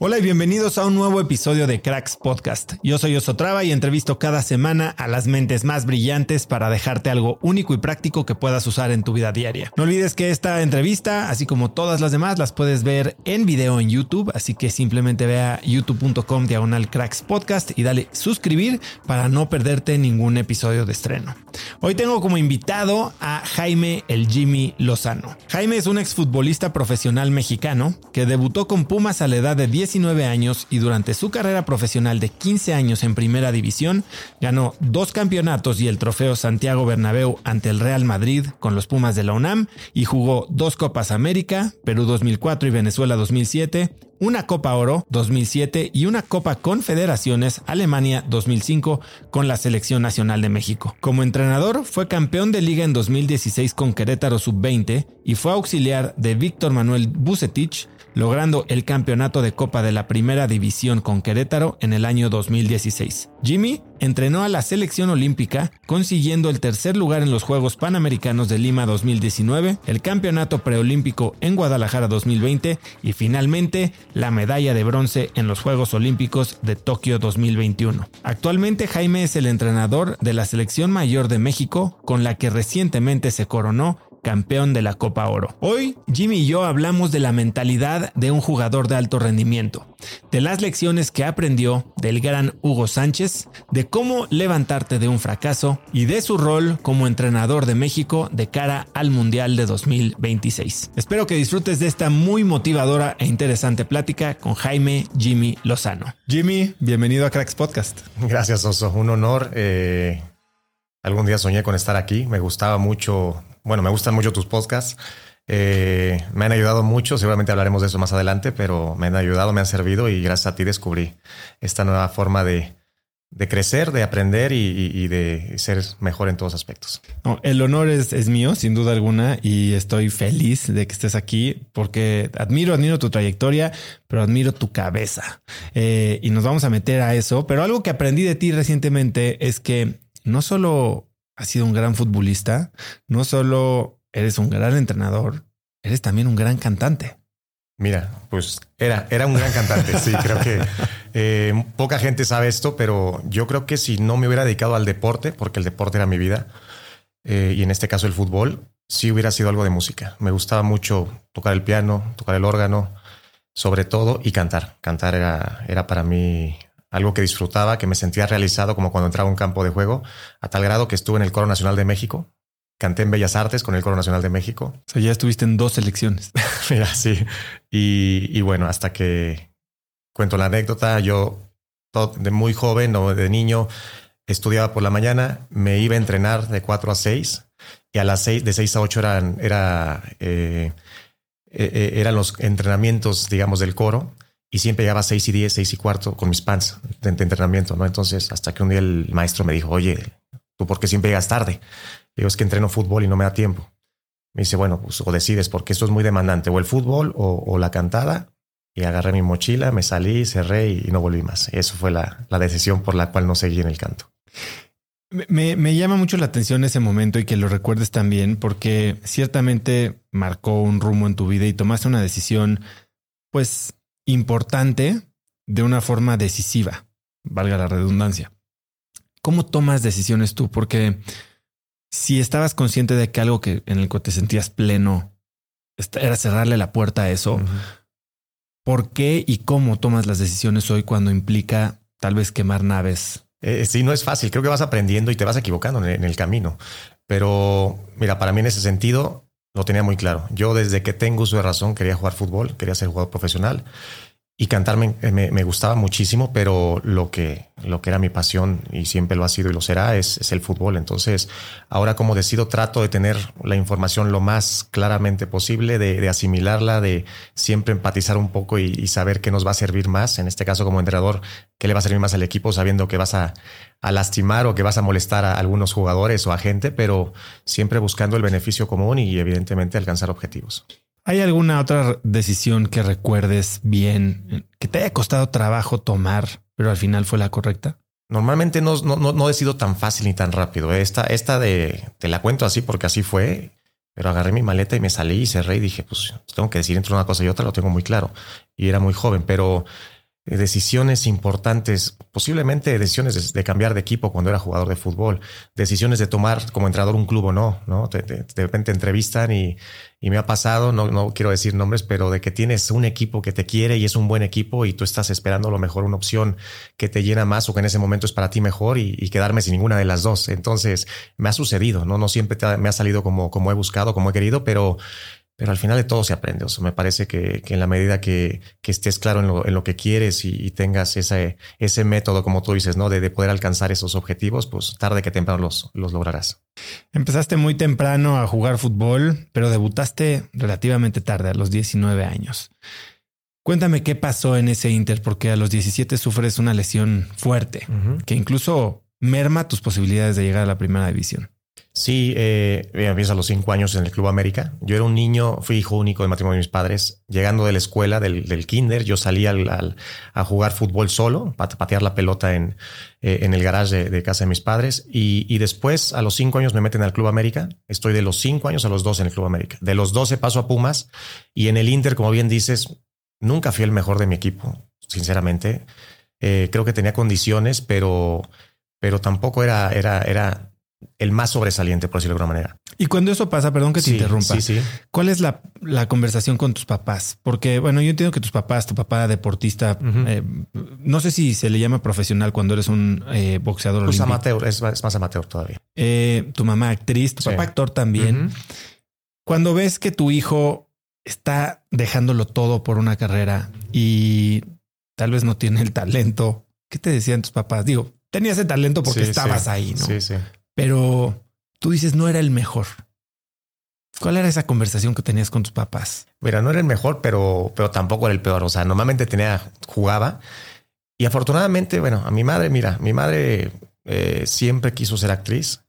Hola y bienvenidos a un nuevo episodio de Cracks Podcast. Yo soy Osotrava y entrevisto cada semana a las mentes más brillantes para dejarte algo único y práctico que puedas usar en tu vida diaria. No olvides que esta entrevista, así como todas las demás, las puedes ver en video en YouTube, así que simplemente ve a youtube.com diagonal Cracks y dale suscribir para no perderte ningún episodio de estreno. Hoy tengo como invitado a Jaime el Jimmy Lozano. Jaime es un exfutbolista profesional mexicano que debutó con Pumas a la edad de 10 19 años y durante su carrera profesional de 15 años en Primera División, ganó dos campeonatos y el trofeo Santiago Bernabéu ante el Real Madrid con los Pumas de la UNAM y jugó dos Copas América, Perú 2004 y Venezuela 2007, una Copa Oro 2007 y una Copa Confederaciones Alemania 2005 con la Selección Nacional de México. Como entrenador fue campeón de liga en 2016 con Querétaro Sub-20 y fue auxiliar de Víctor Manuel Bucetich logrando el campeonato de Copa de la Primera División con Querétaro en el año 2016. Jimmy entrenó a la selección olímpica, consiguiendo el tercer lugar en los Juegos Panamericanos de Lima 2019, el Campeonato Preolímpico en Guadalajara 2020 y finalmente la medalla de bronce en los Juegos Olímpicos de Tokio 2021. Actualmente Jaime es el entrenador de la selección mayor de México, con la que recientemente se coronó campeón de la Copa Oro. Hoy, Jimmy y yo hablamos de la mentalidad de un jugador de alto rendimiento, de las lecciones que aprendió del gran Hugo Sánchez, de cómo levantarte de un fracaso y de su rol como entrenador de México de cara al Mundial de 2026. Espero que disfrutes de esta muy motivadora e interesante plática con Jaime Jimmy Lozano. Jimmy, bienvenido a Cracks Podcast. Gracias, Oso. Un honor. Eh, algún día soñé con estar aquí. Me gustaba mucho bueno, me gustan mucho tus podcasts. Eh, me han ayudado mucho, seguramente hablaremos de eso más adelante, pero me han ayudado, me han servido y gracias a ti descubrí esta nueva forma de, crecer, de aprender y, de ser mejor en todos aspectos. el honor es, mío, sin duda alguna, y estoy feliz de que estés aquí porque admiro, admiro tu trayectoria, pero admiro tu cabeza. Eh, y nos vamos a meter a eso, pero algo que aprendí de ti recientemente es que no solo has sido un gran futbolista, no solo eres un gran entrenador, eres también un gran cantante. Mira, pues era, era un gran cantante, sí, creo que eh, poca gente sabe esto, pero yo creo que si no me hubiera dedicado al deporte, porque el deporte era mi vida, eh, y en este caso el fútbol, sí hubiera sido algo de música. Me gustaba mucho tocar el piano, tocar el órgano, sobre todo, y cantar. Cantar era, era para mí algo que disfrutaba, que me sentía realizado como cuando entraba a un campo de juego, a tal grado que estuve en el Coro Nacional de México, canté en Bellas Artes con el Coro Nacional de México. O sea, ya estuviste en dos selecciones. Mira, sí. Y, y, bueno, hasta que cuento la anécdota, yo de muy joven o de niño estudiaba por la mañana, me iba a entrenar de 4 a 6 y a las 6, de 6 a 8 eran, era, eh, eh, eh, eran los entrenamientos, digamos, del coro y siempre llegaba a 6 y 10, 6 y cuarto con mis pants de, entrenamiento, ¿no? Entonces, hasta que un día el maestro me dijo, oye, ¿tú por qué siempre llegas tarde? digo, es que entreno fútbol y no me da tiempo. Me dice, bueno, pues o decides, porque esto es muy demandante, o el fútbol o, la cantada. Y agarré mi mochila, me salí, cerré y, no volví más. Eso fue la, la decisión por la cual no seguí en el canto. Me, me, llama mucho la atención ese momento y que lo recuerdes también, porque ciertamente marcó un rumbo en tu vida y tomaste una decisión, pues, importante de una forma decisiva, valga la redundancia. ¿Cómo tomas decisiones tú? Porque si estabas consciente de que algo que en el que te sentías pleno era cerrarle la puerta a eso, ¿por qué y cómo tomas las decisiones hoy cuando implica tal vez quemar naves? Eh, sí, no es fácil. Creo que vas aprendiendo y te vas equivocando en el camino. Pero mira, para mí en ese sentido lo tenía muy claro. Yo desde que tengo uso de razón quería jugar fútbol, quería ser jugador profesional y cantar me, me, gustaba muchísimo, pero lo que, lo que era mi pasión y siempre lo ha sido y lo será es, es, el fútbol. Entonces, ahora como decido, trato de tener la información lo más claramente posible, de, de asimilarla, de siempre empatizar un poco y, y, saber qué nos va a servir más. En este caso, como entrenador, qué le va a servir más al equipo, sabiendo que vas a, a lastimar o que vas a molestar a algunos jugadores o a gente, pero siempre buscando el beneficio común y evidentemente alcanzar objetivos. ¿Hay alguna otra decisión que recuerdes bien, que te haya costado trabajo tomar, pero al final fue la correcta? Normalmente no, no, no, no he sido tan fácil ni tan rápido. Esta, esta de, te la cuento así porque así fue, pero agarré mi maleta y me salí y cerré y dije, pues tengo que decir entre una cosa y otra, lo tengo muy claro. Y era muy joven, pero decisiones importantes, posiblemente decisiones de, cambiar de equipo cuando era jugador de fútbol, decisiones de tomar como entrenador un club o no, ¿no? de repente entrevistan y, y me ha pasado, no, no quiero decir nombres, pero de que tienes un equipo que te quiere y es un buen equipo y tú estás esperando a lo mejor una opción que te llena más o que en ese momento es para ti mejor y, quedarme sin ninguna de las dos. Entonces me ha sucedido, no, no siempre me ha salido como, como he buscado, como he querido, pero pero al final de todo se aprende. O sea, me parece que, que, en la medida que, que estés claro en lo, en lo que quieres y, tengas ese, ese método, como tú dices, ¿no? De, de, poder alcanzar esos objetivos, pues tarde que temprano los, los lograrás. Empezaste muy temprano a jugar fútbol, pero debutaste relativamente tarde, a los 19 años. Cuéntame qué pasó en ese Inter, porque a los 17 sufres una lesión fuerte, que incluso merma tus posibilidades de llegar a la primera división. Sí, eh, empiezo a los cinco años en el Club América. Yo era un niño, fui hijo único de matrimonio de mis padres. Llegando de la escuela, del, kinder, yo salía al, a jugar fútbol solo, para patear la pelota en, eh, en el garage de, casa de mis padres. Y, después, a los cinco años, me meten al Club América. Estoy de los cinco años a los dos en el Club América. De los 12 paso a Pumas. Y en el Inter, como bien dices, nunca fui el mejor de mi equipo, sinceramente. Eh, creo que tenía condiciones, pero, pero tampoco era, era, era el más sobresaliente, por decirlo de alguna manera. Y cuando eso pasa, perdón que te interrumpa, sí, sí. ¿cuál es la, la, conversación con tus papás? Porque, bueno, yo entiendo que tus papás, tu papá deportista, eh, no sé si se le llama profesional cuando eres un eh, boxeador pues amateur, es, más amateur todavía. Eh, tu mamá actriz, tu papá actor también. Cuando ves que tu hijo está dejándolo todo por una carrera y tal vez no tiene el talento, ¿qué te decían tus papás? Digo, tenía ese talento porque estabas ahí, ¿no? Sí, sí pero tú dices no era el mejor. ¿Cuál era esa conversación que tenías con tus papás? Mira, no era el mejor, pero, pero tampoco era el peor. O sea, normalmente tenía, jugaba. Y afortunadamente, bueno, a mi madre, mira, mi madre eh, siempre quiso ser actriz.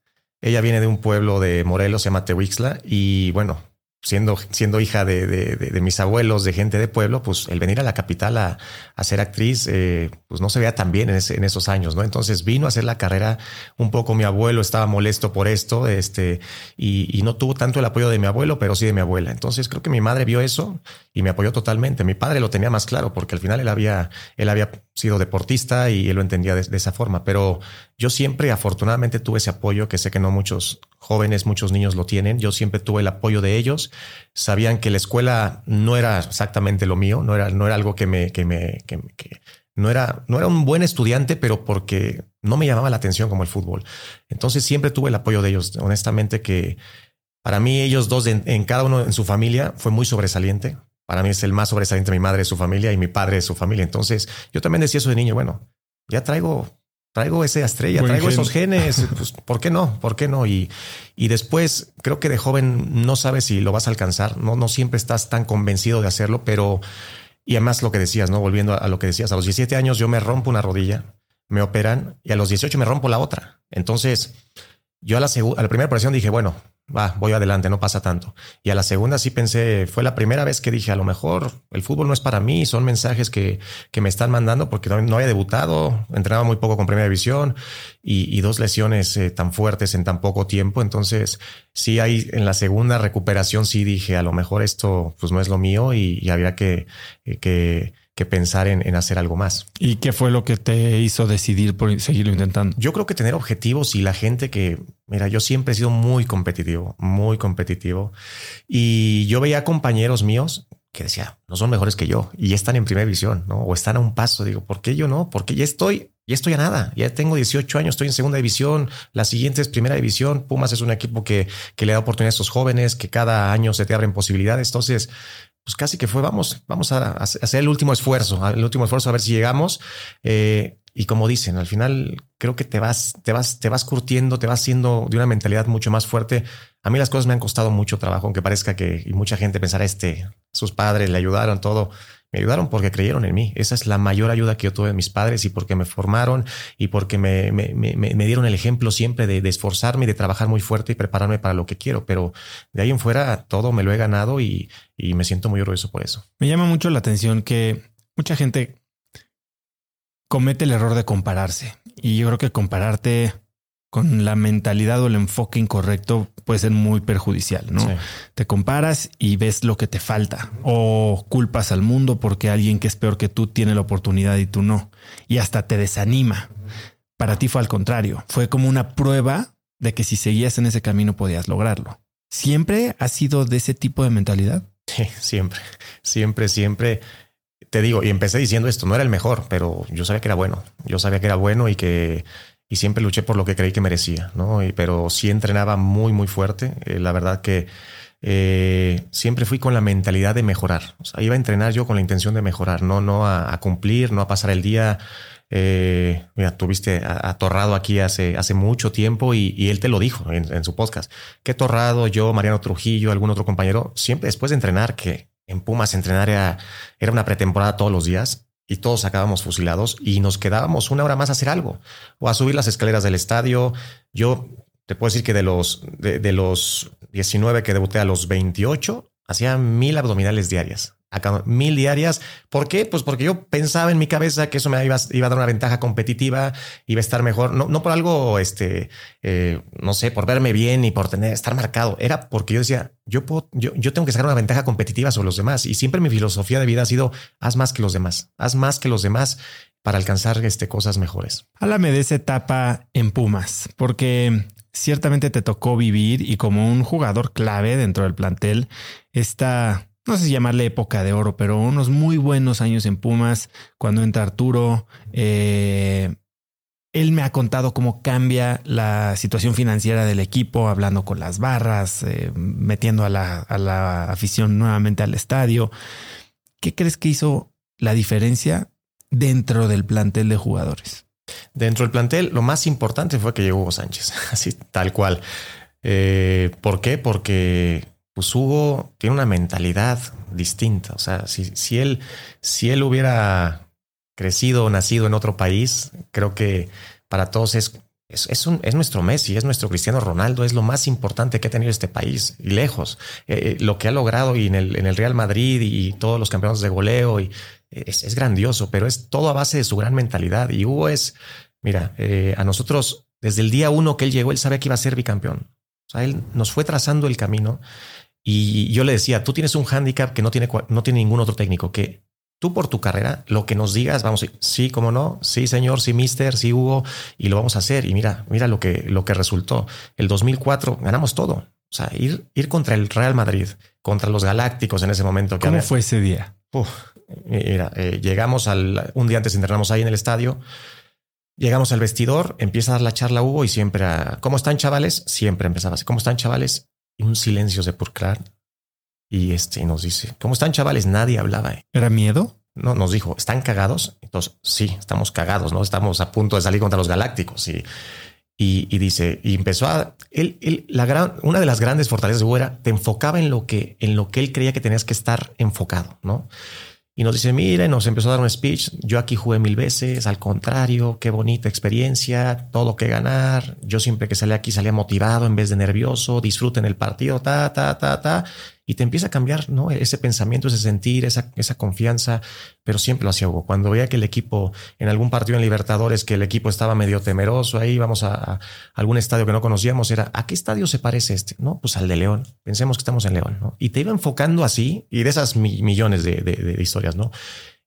Ella viene de un pueblo de Morelos, se llama Tehuixla, y bueno, siendo, siendo hija de, mis abuelos, de gente de pueblo, pues el venir a la capital a, ser actriz, eh, pues no se veía tan bien en, en, esos años, ¿no? Entonces vino a hacer la carrera un poco mi abuelo, estaba molesto por esto, este, y, y, no tuvo tanto el apoyo de mi abuelo, pero sí de mi abuela. Entonces creo que mi madre vio eso y me apoyó totalmente. Mi padre lo tenía más claro porque al final él había, él había sido deportista y él lo entendía de esa forma, pero yo siempre afortunadamente tuve ese apoyo que sé que no muchos jóvenes, muchos niños lo tienen. Yo siempre tuve el apoyo de ellos. Sabían que la escuela no era exactamente lo mío, no era, no era algo que me, que me, que, no era, no era un buen estudiante, pero porque no me llamaba la atención como el fútbol. Entonces siempre tuve el apoyo de ellos. Honestamente que para mí ellos dos en, cada uno en su familia fue muy sobresaliente. Para mí es el más sobresaliente mi madre de su familia y mi padre de su familia. Entonces yo también decía eso de niño, bueno, ya traigo traigo esa estrella, traigo esos genes, pues, ¿por qué no? ¿Por qué no? Y, y después creo que de joven no sabes si lo vas a alcanzar, no, no siempre estás tan convencido de hacerlo, pero, y además lo que decías, ¿no? Volviendo a, lo que decías, a los 17 años yo me rompo una rodilla, me operan y a los 18 me rompo la otra. Entonces, yo a la, a la primera operación dije, bueno, va, voy adelante, no pasa tanto. Y a la segunda sí pensé, fue la primera vez que dije, a lo mejor el fútbol no es para mí, son mensajes que, que me están mandando porque no, había debutado, entrenaba muy poco con primera división y, dos lesiones eh, tan fuertes en tan poco tiempo. Entonces, sí hay en la segunda recuperación, sí dije, a lo mejor esto pues no es lo mío y, había que, eh, que que pensar en, hacer algo más. ¿Y qué fue lo que te hizo decidir por seguirlo intentando? Yo creo que tener objetivos y la gente que, mira, yo siempre he sido muy competitivo, muy competitivo. Y yo veía compañeros míos que decía, no son mejores que yo y están en primera división, ¿no? O están a un paso. Digo, ¿por qué yo no? Porque ya estoy, ya estoy a nada. Ya tengo 18 años, estoy en segunda división. La siguiente es primera división. Pumas es un equipo que, que le da oportunidad a estos jóvenes, que cada año se te abren posibilidades. Entonces, pues casi que fue, vamos, vamos a hacer el último esfuerzo, el último esfuerzo a ver si llegamos. Eh, y como dicen, al final creo que te vas, te vas, te vas curtiendo, te vas siendo de una mentalidad mucho más fuerte. A mí las cosas me han costado mucho trabajo, aunque parezca que y mucha gente pensará este, sus padres le ayudaron todo. Me ayudaron porque creyeron en mí. Esa es la mayor ayuda que yo tuve de mis padres y porque me formaron y porque me, me, me, dieron el ejemplo siempre de, de, esforzarme y de trabajar muy fuerte y prepararme para lo que quiero. Pero de ahí en fuera todo me lo he ganado y, y me siento muy orgulloso por eso. Me llama mucho la atención que mucha gente comete el error de compararse. Y yo creo que compararte con la mentalidad o el enfoque incorrecto puede ser muy perjudicial, ¿no? Te comparas y ves lo que te falta o culpas al mundo porque alguien que es peor que tú tiene la oportunidad y tú no. Y hasta te desanima. Para ti fue al contrario, fue como una prueba de que si seguías en ese camino podías lograrlo. ¿Siempre ha sido de ese tipo de mentalidad? Sí, siempre, siempre, siempre. Te digo, y empecé diciendo esto, no era el mejor, pero yo sabía que era bueno. Yo sabía que era bueno y que y siempre luché por lo que creí que merecía, ¿no? Y, pero sí entrenaba muy, muy fuerte. Eh, la verdad que eh, siempre fui con la mentalidad de mejorar. O sea, iba a entrenar yo con la intención de mejorar, no, no a, cumplir, no a pasar el día. Eh, mira, tuviste a, Torrado aquí hace, hace mucho tiempo y, él te lo dijo en, su podcast. Que Torrado, yo, Mariano Trujillo, algún otro compañero, siempre después de entrenar, que en Pumas entrenar era, era una pretemporada todos los días, y todos acabamos fusilados y nos quedábamos una hora más a hacer algo o a subir las escaleras del estadio. Yo te puedo decir que de los, de, los 19 que debuté a los 28, hacía mil abdominales diarias acá mil diarias. ¿Por qué? Pues porque yo pensaba en mi cabeza que eso me iba, a dar una ventaja competitiva, iba a estar mejor, no, por algo, este, eh, no sé, por verme bien y por tener, estar marcado. Era porque yo decía, yo puedo, yo, yo tengo que sacar una ventaja competitiva sobre los demás. Y siempre mi filosofía de vida ha sido, haz más que los demás, haz más que los demás para alcanzar este, cosas mejores. Háblame de esa etapa en Pumas, porque ciertamente te tocó vivir y como un jugador clave dentro del plantel, esta no sé si llamarle época de oro, pero unos muy buenos años en Pumas, cuando entra Arturo. Eh, él me ha contado cómo cambia la situación financiera del equipo, hablando con las barras, eh, metiendo a la, a la afición nuevamente al estadio. ¿Qué crees que hizo la diferencia dentro del plantel de jugadores? Dentro del plantel, lo más importante fue que llegó Hugo Sánchez, así tal cual. Eh, ¿Por qué? Porque pues Hugo tiene una mentalidad distinta. O sea, si, si, él, si él hubiera crecido o nacido en otro país, creo que para todos es, es, es nuestro Messi, es nuestro Cristiano Ronaldo, es lo más importante que ha tenido este país y lejos. Eh, eh, lo que ha logrado y en el, en el Real Madrid y todos los campeonatos de goleo y es, es, grandioso, pero es todo a base de su gran mentalidad. Y Hugo es, mira, eh, a nosotros desde el día uno que él llegó, él sabía que iba a ser bicampeón. O sea, él nos fue trazando el camino y yo le decía, tú tienes un hándicap que no tiene, no tiene ningún otro técnico, que tú por tu carrera, lo que nos digas, vamos, sí, cómo no, sí, señor, sí, mister, sí, Hugo, y lo vamos a hacer. Y mira, mira lo que, lo que resultó. El 2004 ganamos todo. O sea, ir, ir contra el Real Madrid, contra los Galácticos en ese momento. ¿Cómo fue ese día? Mira, eh, llegamos al, un día antes internamos ahí en el estadio, llegamos al vestidor, empieza a dar la charla Hugo y siempre, ¿cómo están chavales? Siempre empezaba así, ¿cómo están chavales? Un silencio sepulcral. Y este nos dice, ¿cómo están chavales? Nadie hablaba. ¿Era miedo? No, nos dijo, ¿están cagados? Entonces, sí, estamos cagados, ¿no? Estamos a punto de salir contra los galácticos. Y, y, dice, y empezó a, él, la gran, una de las grandes fortalezas de Hugo era, te enfocaba en lo que, en lo que él creía que tenías que estar enfocado, ¿no? Y nos dice, mire, nos empezó a dar un speech, yo aquí jugué mil veces, al contrario, qué bonita experiencia, todo que ganar, yo siempre que salía aquí salía motivado en vez de nervioso, disfruten el partido, ta, ta, ta, ta y te empieza a cambiar ¿no? ese pensamiento, ese sentir, esa, esa confianza, pero siempre lo hacía Hugo. Cuando veía que el equipo, en algún partido en Libertadores, que el equipo estaba medio temeroso, ahí vamos a, algún estadio que no conocíamos, era, ¿a qué estadio se parece este? No, pues al de León. Pensemos que estamos en León. Y te iba enfocando así y de esas millones de, historias, ¿no?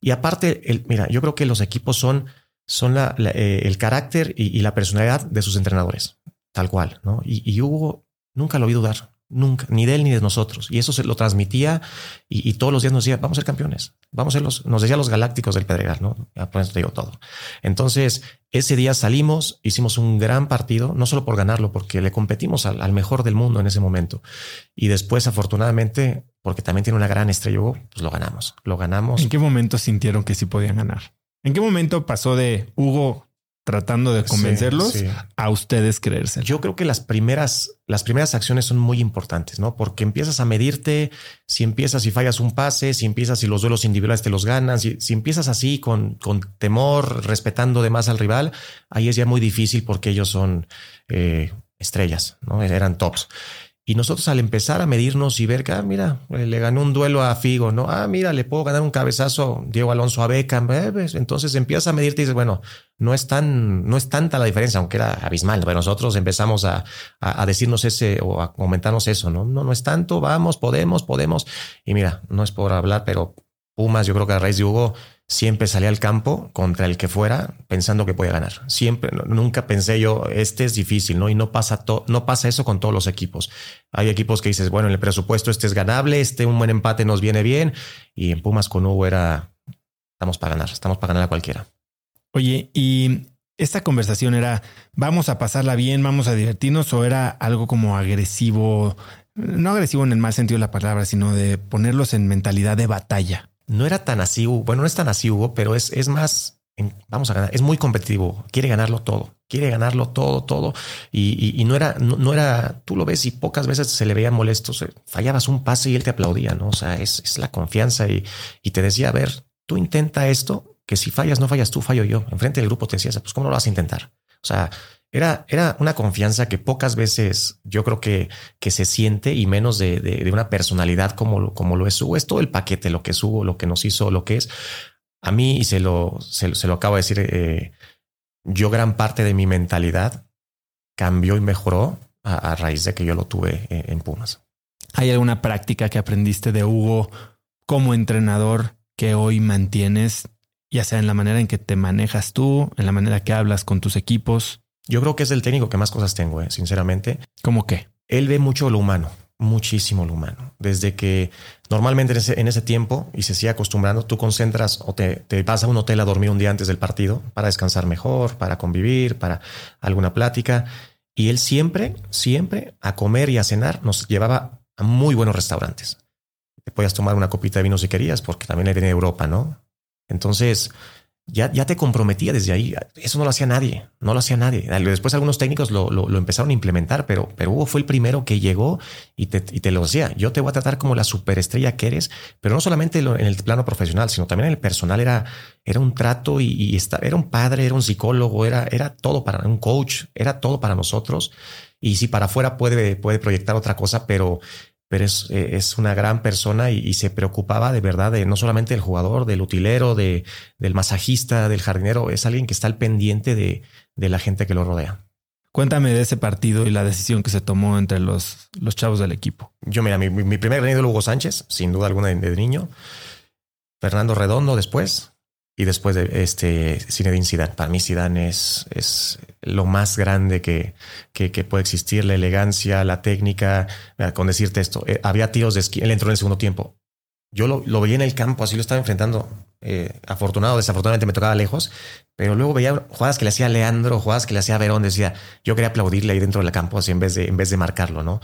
Y aparte, el, mira, yo creo que los equipos son, son la, eh, el carácter y, la personalidad de sus entrenadores, tal cual, ¿no? Y, y Hugo nunca lo vi dudar. Nunca, ni de él ni de nosotros. Y eso se lo transmitía y, todos los días nos decía, vamos a ser campeones, vamos a ser los, nos decía los galácticos del Pedregal, ¿no? por eso te digo todo. Entonces, ese día salimos, hicimos un gran partido, no solo por ganarlo, porque le competimos al, mejor del mundo en ese momento. Y después, afortunadamente, porque también tiene una gran estrella, pues lo ganamos, lo ganamos. ¿En qué momento sintieron que sí podían ganar? ¿En qué momento pasó de Hugo tratando de convencerlos a ustedes creerse. Yo creo que las primeras, las primeras acciones son muy importantes, ¿no? Porque empiezas a medirte, si empiezas y fallas un pase, si empiezas y los duelos individuales te los ganas, si, si empiezas así con, con temor, respetando de más al rival, ahí es ya muy difícil porque ellos son eh, estrellas, ¿no? Eran tops. Y nosotros al empezar a medirnos y ver que, ah, mira, eh, le ganó un duelo a Figo, ¿no? Ah, mira, le puedo ganar un cabezazo Diego Alonso a Beckham. Eh, entonces empiezas a medirte y dices, bueno, no es tan, no es tanta la diferencia, aunque era abismal. Pero nosotros empezamos a, a, decirnos ese o a comentarnos eso, ¿no? No, no es tanto, vamos, podemos, podemos. Y mira, no es por hablar, pero Pumas, yo creo que a raíz de Hugo siempre salía al campo contra el que fuera pensando que podía ganar. Siempre, nunca pensé yo, este es difícil, ¿no? Y no pasa, no pasa eso con todos los equipos. Hay equipos que dices, bueno, en el presupuesto este es ganable, este un buen empate nos viene bien. Y en Pumas con Hugo era, estamos para ganar, estamos para ganar a cualquiera. Oye, y esta conversación era, vamos a pasarla bien, vamos a divertirnos, o era algo como agresivo, no agresivo en el mal sentido de la palabra, sino de ponerlos en mentalidad de batalla no era tan así, bueno, no es tan así, Hugo, pero es, es más, vamos a ganar, es muy competitivo, quiere ganarlo todo, quiere ganarlo todo, todo. Y, no era, no, era, tú lo ves y pocas veces se le veía molesto, fallabas un pase y él te aplaudía, ¿no? O sea, es, la confianza y, te decía, a ver, tú intenta esto, que si fallas, no fallas tú, fallo yo. Enfrente del grupo te decías, pues ¿cómo lo vas a intentar? O sea, era, era una confianza que pocas veces yo creo que, que se siente y menos de, de, una personalidad como, como lo es Hugo. Es todo el paquete, lo que es Hugo, lo que nos hizo, lo que es. A mí, y se lo, se, lo acabo de decir, eh, yo gran parte de mi mentalidad cambió y mejoró a, raíz de que yo lo tuve en, en Pumas. ¿Hay alguna práctica que aprendiste de Hugo como entrenador que hoy mantienes, ya sea en la manera en que te manejas tú, en la manera que hablas con tus equipos? Yo creo que es el técnico que más cosas tengo, eh, sinceramente. ¿Cómo qué? Él ve mucho lo humano, muchísimo lo humano. Desde que normalmente en ese, tiempo, y se sigue acostumbrando, tú concentras o te, te, vas a un hotel a dormir un día antes del partido para descansar mejor, para convivir, para alguna plática. Y él siempre, siempre a comer y a cenar nos llevaba a muy buenos restaurantes. Te podías tomar una copita de vino si querías, porque también él viene de Europa, ¿no? Entonces, ya, ya te comprometía desde ahí. Eso no lo hacía nadie, no lo hacía nadie. Después algunos técnicos lo, lo, empezaron a implementar, pero, pero Hugo fue el primero que llegó y te, y te, lo decía. Yo te voy a tratar como la superestrella que eres, pero no solamente en el plano profesional, sino también en el personal. Era, era un trato y, y era un padre, era un psicólogo, era, era todo para un coach, era todo para nosotros. Y si para afuera puede, puede proyectar otra cosa, pero pero es, eh, es una gran persona y, se preocupaba de verdad de no solamente del jugador, del utilero, de, del masajista, del jardinero, es alguien que está al pendiente de, de la gente que lo rodea. Cuéntame de ese partido y la decisión que se tomó entre los, los chavos del equipo. Yo, mira, mi, mi primer ídolo Hugo Sánchez, sin duda alguna de, de niño. Fernando Redondo después, y después de este Zinedine Zidane. Para mí Zidane es, es lo más grande que, que, puede existir, la elegancia, la técnica. Con decirte esto, eh, había tiros de esquina, él entró en el segundo tiempo. yo lo, lo veía en el campo, así lo estaba enfrentando. Eh, afortunado, desafortunadamente me tocaba lejos, pero luego veía jugadas que le hacía Leandro, jugadas que le hacía Verón, decía, yo quería aplaudirle ahí dentro del campo, así en vez de, en vez de marcarlo, ¿no?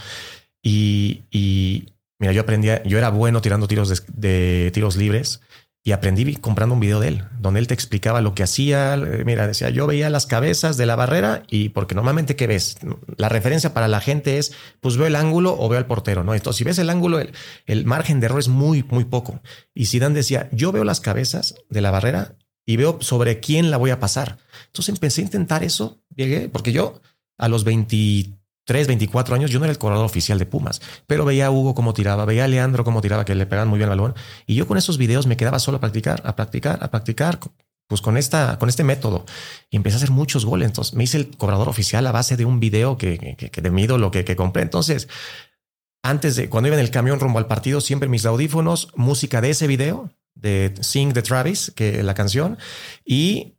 Y, y mira, yo aprendía, yo era bueno tirando tiros de, de tiros libres y aprendí comprando un video de él, donde él te explicaba lo que hacía. Eh, mira, decía, yo veía las cabezas de la barrera y porque normalmente, ¿qué ves? La referencia para la gente es, pues veo el ángulo o veo al portero, ¿no? Entonces, si ves el ángulo, el, el margen de error es muy, muy poco. Y Zidane decía, yo veo las cabezas de la barrera y veo sobre quién la voy a pasar. Entonces empecé a intentar eso, llegué, porque yo a los 23 3, 24 años, yo no era el corredor oficial de Pumas, pero veía a Hugo cómo tiraba, veía a Leandro cómo tiraba, que le pegaban muy bien el balón. Y yo con esos videos me quedaba solo a practicar, a practicar, a practicar, pues con, esta, con este método. Y empecé a hacer muchos goles. Entonces me hice el cobrador oficial a base de un video que, que, que de mi ídolo que, que compré. Entonces, antes de cuando iba en el camión rumbo al partido, siempre mis audífonos, música de ese video, de Sing de Travis, que la canción, y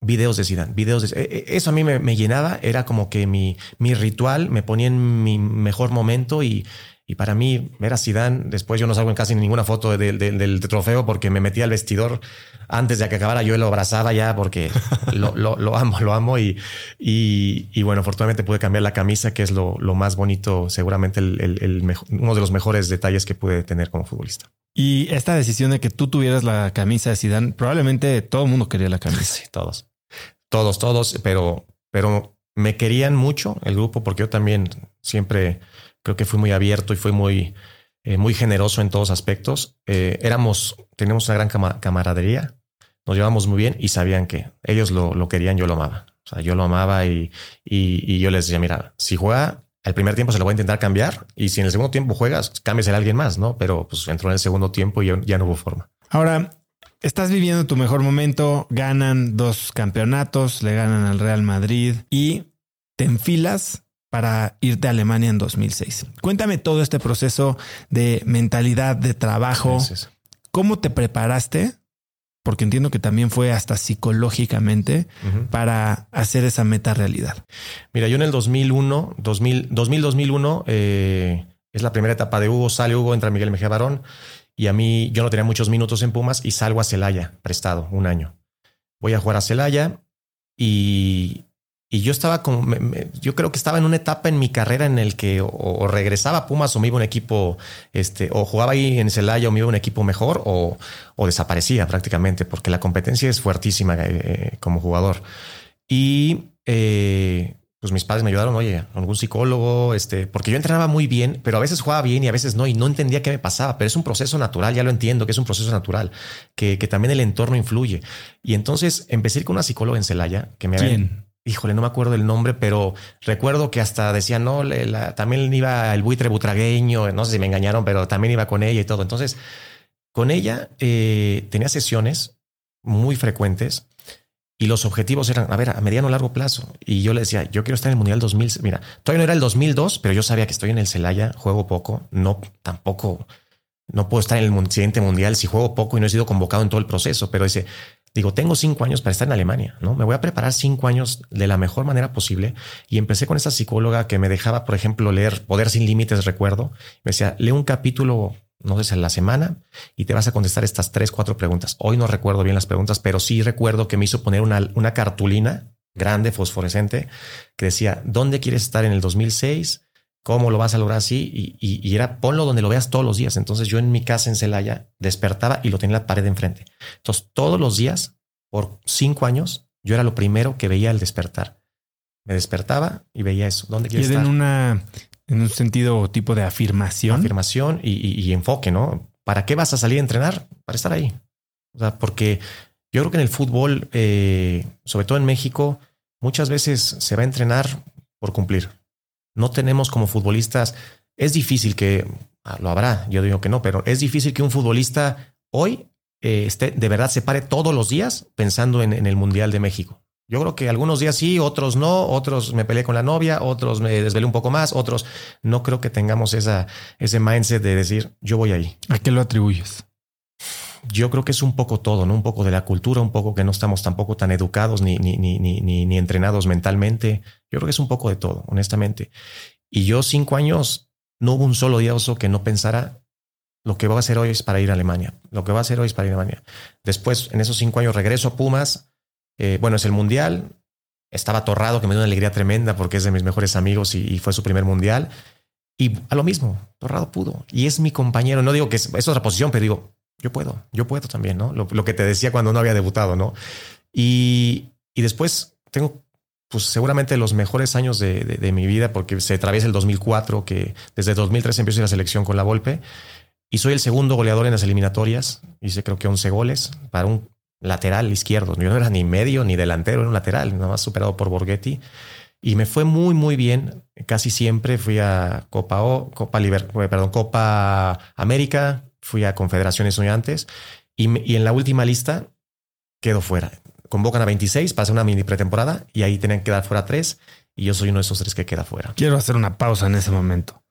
videos de Zidane, videos de... E, e, eso a mí me, llenaba, era como que mi, mi ritual, me ponía en mi mejor momento y, y para mí ver a Zidane, después yo no salgo en casi ninguna foto del trofeo porque me metí al vestidor antes de que acabara, yo lo abrazaba ya porque lo, lo, amo, lo amo y, y, bueno, afortunadamente pude cambiar la camisa, que es lo, más bonito, seguramente el, el, uno de los mejores detalles que pude tener como futbolista. Y esta decisión de que tú tuvieras la camisa de Zidane, probablemente todo el mundo quería la camisa. Sí, todos, todos, todos, pero, pero me querían mucho el grupo porque yo también siempre creo que fui muy abierto y fui muy, eh, muy generoso en todos aspectos. Eh, éramos, teníamos una gran camaradería, nos llevamos muy bien y sabían que ellos lo, lo querían, yo lo amaba. O sea, yo lo amaba y, y, yo les decía, mira, si juega el primer tiempo se lo voy a intentar cambiar y si en el segundo tiempo juegas, cámbiese a alguien más, ¿no? Pero pues entró en el segundo tiempo y ya, no hubo forma. Ahora, estás viviendo tu mejor momento, ganan dos campeonatos, le ganan al Real Madrid y te enfilas para irte a Alemania en 2006. Cuéntame todo este proceso de mentalidad, de trabajo. ¿Cómo te preparaste porque entiendo que también fue hasta psicológicamente para hacer esa meta realidad. Mira, yo en el 2001, 2000, 2001 es la primera etapa de Hugo, sale Hugo, entra Miguel Mejía Barón y a mí yo no tenía muchos minutos en Pumas y salgo a Celaya, prestado, un año. Voy a jugar a Celaya y y yo estaba como, yo creo que estaba en una etapa en mi carrera en el que o, regresaba a Pumas o me iba un equipo, este, o jugaba ahí en Celaya o me iba un equipo mejor o, o desaparecía prácticamente porque la competencia es fuertísima eh, como jugador. Y eh, pues mis padres me ayudaron, oye, algún psicólogo, este, porque yo entrenaba muy bien, pero a veces jugaba bien y a veces no, y no entendía qué me pasaba, pero es un proceso natural, ya lo entiendo, que es un proceso natural, que, que también el entorno influye. Y entonces empecé con una psicóloga en Celaya que me ¿Quién? Híjole, no me acuerdo el nombre, pero recuerdo que hasta decía, no, también iba el buitre butragueño, no sé si me engañaron, pero también iba con ella y todo. Entonces, con ella eh, tenía sesiones muy frecuentes y los objetivos eran, a ver, a mediano o largo plazo. Y yo le decía, yo quiero estar en el Mundial 2000. Mira, todavía no era el 2002, pero yo sabía que estoy en el Celaya, juego poco, no tampoco, no puedo estar en el siguiente Mundial si juego poco y no he sido convocado en todo el proceso. Pero dice, Digo, tengo cinco años para estar en Alemania, ¿no? Me voy a preparar cinco años de la mejor manera posible. Y empecé con esa psicóloga que me dejaba, por ejemplo, leer Poder sin Límites, recuerdo. Me decía, lee un capítulo, no sé, a la semana y te vas a contestar estas tres, cuatro preguntas. Hoy no recuerdo bien las preguntas, pero sí recuerdo que me hizo poner una, una cartulina grande, fosforescente, que decía, ¿dónde quieres estar en el 2006? ¿Cómo lo vas a lograr así? Y, y, era ponlo donde lo veas todos los días. Entonces yo en mi casa en Celaya despertaba y lo tenía en la pared de enfrente. Entonces todos los días, por cinco años, yo era lo primero que veía al despertar. Me despertaba y veía eso. ¿Dónde quieres estar? en una, en un sentido tipo de afirmación. Afirmación y, y, enfoque, ¿no? ¿Para qué vas a salir a entrenar? Para estar ahí. O sea, porque yo creo que en el fútbol, eh, sobre todo en México, muchas veces se va a entrenar por cumplir no tenemos como futbolistas, es difícil que, ah, lo habrá, yo digo que no, pero es difícil que un futbolista hoy eh, esté, de verdad se pare todos los días pensando en, el Mundial de México. Yo creo que algunos días sí, otros no, otros me peleé con la novia, otros me desvelé un poco más, otros no creo que tengamos esa, ese mindset de decir yo voy ahí. ¿A qué lo atribuyes? Yo creo que es un poco todo, ¿no? Un poco de la cultura, un poco que no estamos tampoco tan educados ni, ni, ni, ni, ni entrenados mentalmente. Yo creo que es un poco de todo, honestamente. Y yo cinco años, no hubo un solo día oso que no pensara, lo que voy a hacer hoy es para ir a Alemania. Lo que voy a hacer hoy es para ir a Alemania. Después, en esos cinco años, regreso a Pumas. Eh, bueno, es el mundial. Estaba atorrado, que me dio una alegría tremenda porque es de mis mejores amigos y, fue su primer mundial. Y a lo mismo, Torrado pudo. Y es mi compañero. No digo que es, otra posición, pero digo, yo puedo, yo puedo también, ¿no? Lo, que te decía cuando no había debutado, ¿no? Y, y después tengo pues seguramente los mejores años de, mi vida, porque se atraviesa el 2004, que desde 2003 empiezo la selección con la Volpe, y soy el segundo goleador en las eliminatorias, hice creo que 11 goles para un lateral izquierdo, yo no era ni medio ni delantero, era un lateral, nada más superado por Borghetti, y me fue muy, muy bien, casi siempre fui a Copa O, Copa, Liber, perdón, Copa América, fui a Confederaciones Estudiantes, y, y en la última lista quedo fuera convocan a 26 para hacer una mini pretemporada y ahí tenían que quedar fuera tres y yo soy uno de esos tres que queda fuera. Quiero hacer una pausa en ese momento.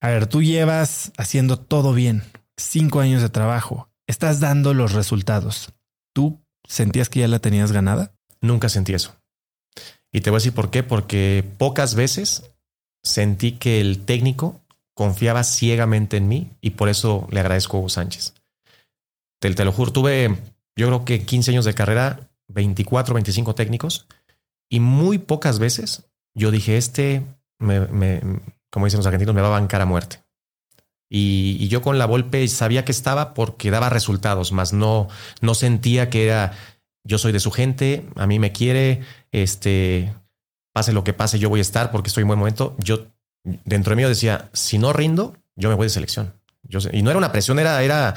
A ver, tú llevas haciendo todo bien, cinco años de trabajo, estás dando los resultados. ¿Tú sentías que ya la tenías ganada? Nunca sentí eso. Y te voy a decir por qué, porque pocas veces sentí que el técnico confiaba ciegamente en mí y por eso le agradezco a Hugo Sánchez. Te, te lo juro, tuve yo creo que 15 años de carrera 24, 25 técnicos y muy pocas veces yo dije, este, me, como dicen los argentinos, me va a bancar a muerte. Y, yo con la Volpe sabía que estaba porque daba resultados, más no, no sentía que era, yo soy de su gente, a mí me quiere, este, pase lo que pase, yo voy a estar porque estoy en buen momento. Yo dentro de mí decía, si no rindo, yo me voy de selección. Yo, y no era una presión, era, era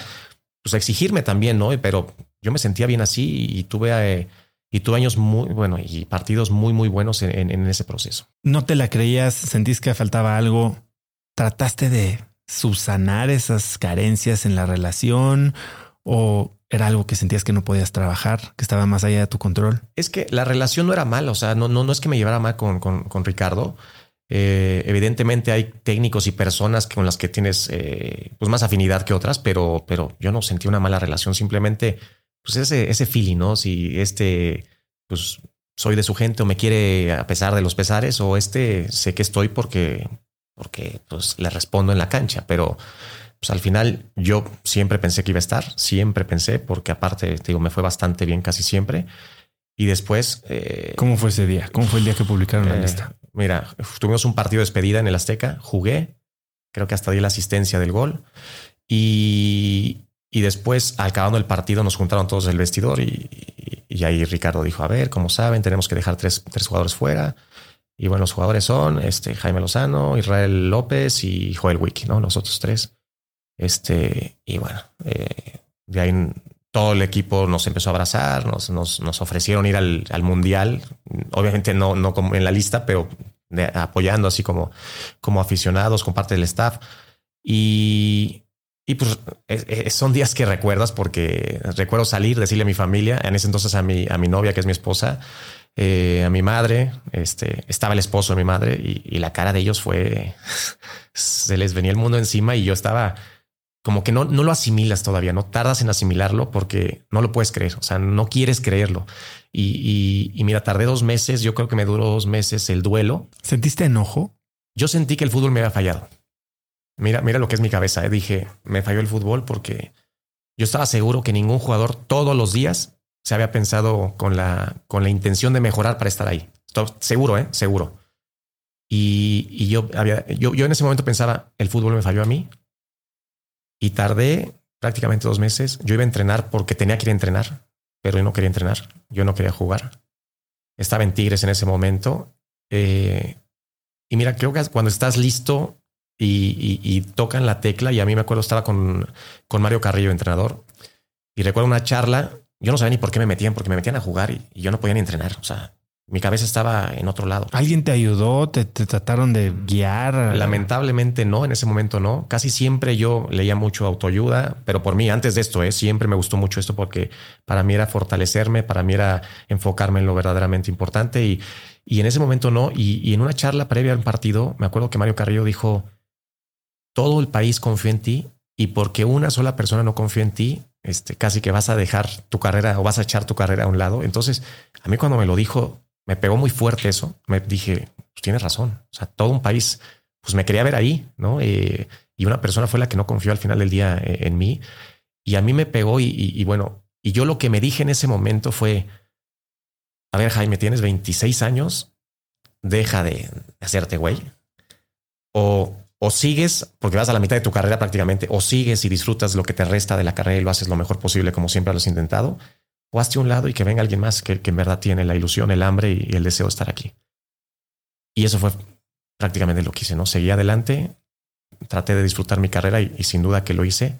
pues exigirme también, ¿no? Pero yo me sentía bien así y tuve, eh, y tuve años muy, bueno, y partidos muy, muy buenos en, ese proceso. ¿No te la creías? ¿Sentís que faltaba algo? ¿Trataste de subsanar esas carencias en la relación o era algo que sentías que no podías trabajar, que estaba más allá de tu control? Es que la relación no era mala, o sea, no, no, no es que me llevara mal con, con, Ricardo. Eh, evidentemente hay técnicos y personas con las que tienes eh, pues más afinidad que otras, pero, pero yo no sentí una mala relación. Simplemente pues ese, ese feeling, ¿no? Si este, pues soy de su gente o me quiere a pesar de los pesares o este sé que estoy porque, porque pues le respondo en la cancha, pero pues al final yo siempre pensé que iba a estar, siempre pensé, porque aparte, digo, me fue bastante bien casi siempre. Y después... Eh, ¿Cómo fue ese día? ¿Cómo fue el día que publicaron la lista? Mira, tuvimos un partido de despedida en el Azteca, jugué, creo que hasta di la asistencia del gol. Y, y después, acabando el partido, nos juntaron todos el vestidor y, ahí Ricardo dijo, a ver, como saben, tenemos que dejar tres, tres, jugadores fuera. Y bueno, los jugadores son este, Jaime Lozano, Israel López y Joel Wiki, ¿no? Los otros tres. Este, y bueno, eh, de ahí todo el equipo nos empezó a abrazar, nos, ofrecieron ir al, al, Mundial. Obviamente no, no como en la lista, pero apoyando así como, como aficionados, con parte del staff. Y y pues son días que recuerdas porque recuerdo salir, decirle a mi familia, en ese entonces a mi, a mi novia, que es mi esposa, eh, a mi madre, este, estaba el esposo de mi madre y, la cara de ellos fue, se les venía el mundo encima y yo estaba como que no, no lo asimilas todavía, no tardas en asimilarlo porque no lo puedes creer, o sea, no quieres creerlo. Y, y mira, tardé dos meses, yo creo que me duró dos meses el duelo. ¿Sentiste enojo? Yo sentí que el fútbol me había fallado. Mira, mira lo que es mi cabeza. ¿eh? Dije, me falló el fútbol porque yo estaba seguro que ningún jugador todos los días se había pensado con la, con la intención de mejorar para estar ahí. seguro, ¿eh? Seguro. Y, y yo, había, yo, yo en ese momento pensaba, el fútbol me falló a mí. Y tardé prácticamente dos meses. Yo iba a entrenar porque tenía que ir a entrenar, pero yo no quería entrenar. Yo no quería jugar. Estaba en Tigres en ese momento. Eh, y mira, creo que cuando estás listo y, tocan la tecla. Y a mí me acuerdo, estaba con, con Mario Carrillo, entrenador, y recuerdo una charla. Yo no sabía ni por qué me metían, porque me metían a jugar y, yo no podía ni entrenar. O sea, mi cabeza estaba en otro lado. ¿Alguien te ayudó? ¿Te, trataron de guiar? Lamentablemente no, en ese momento no. Casi siempre yo leía mucho autoayuda, pero por mí, antes de esto, ¿eh? siempre me gustó mucho esto porque para mí era fortalecerme, para mí era enfocarme en lo verdaderamente importante y, y en ese momento no. Y, y en una charla previa al partido, me acuerdo que Mario Carrillo dijo, todo el país confía en ti y porque una sola persona no confía en ti, este, casi que vas a dejar tu carrera o vas a echar tu carrera a un lado. Entonces, a mí cuando me lo dijo, me pegó muy fuerte eso. Me dije, pues tienes razón. O sea, todo un país pues me quería ver ahí, ¿no? Eh, y una persona fue la que no confió al final del día eh, en mí y a mí me pegó y, bueno, y yo lo que me dije en ese momento fue, a ver Jaime, tienes 26 años, deja de hacerte güey. O, o sigues, porque vas a la mitad de tu carrera prácticamente, o sigues y disfrutas lo que te resta de la carrera y lo haces lo mejor posible como siempre has intentado, o hazte un lado y que venga alguien más que, en verdad tiene la ilusión, el hambre y, el deseo de estar aquí. Y eso fue prácticamente lo que hice, ¿no? Seguí adelante, traté de disfrutar mi carrera y, sin duda que lo hice.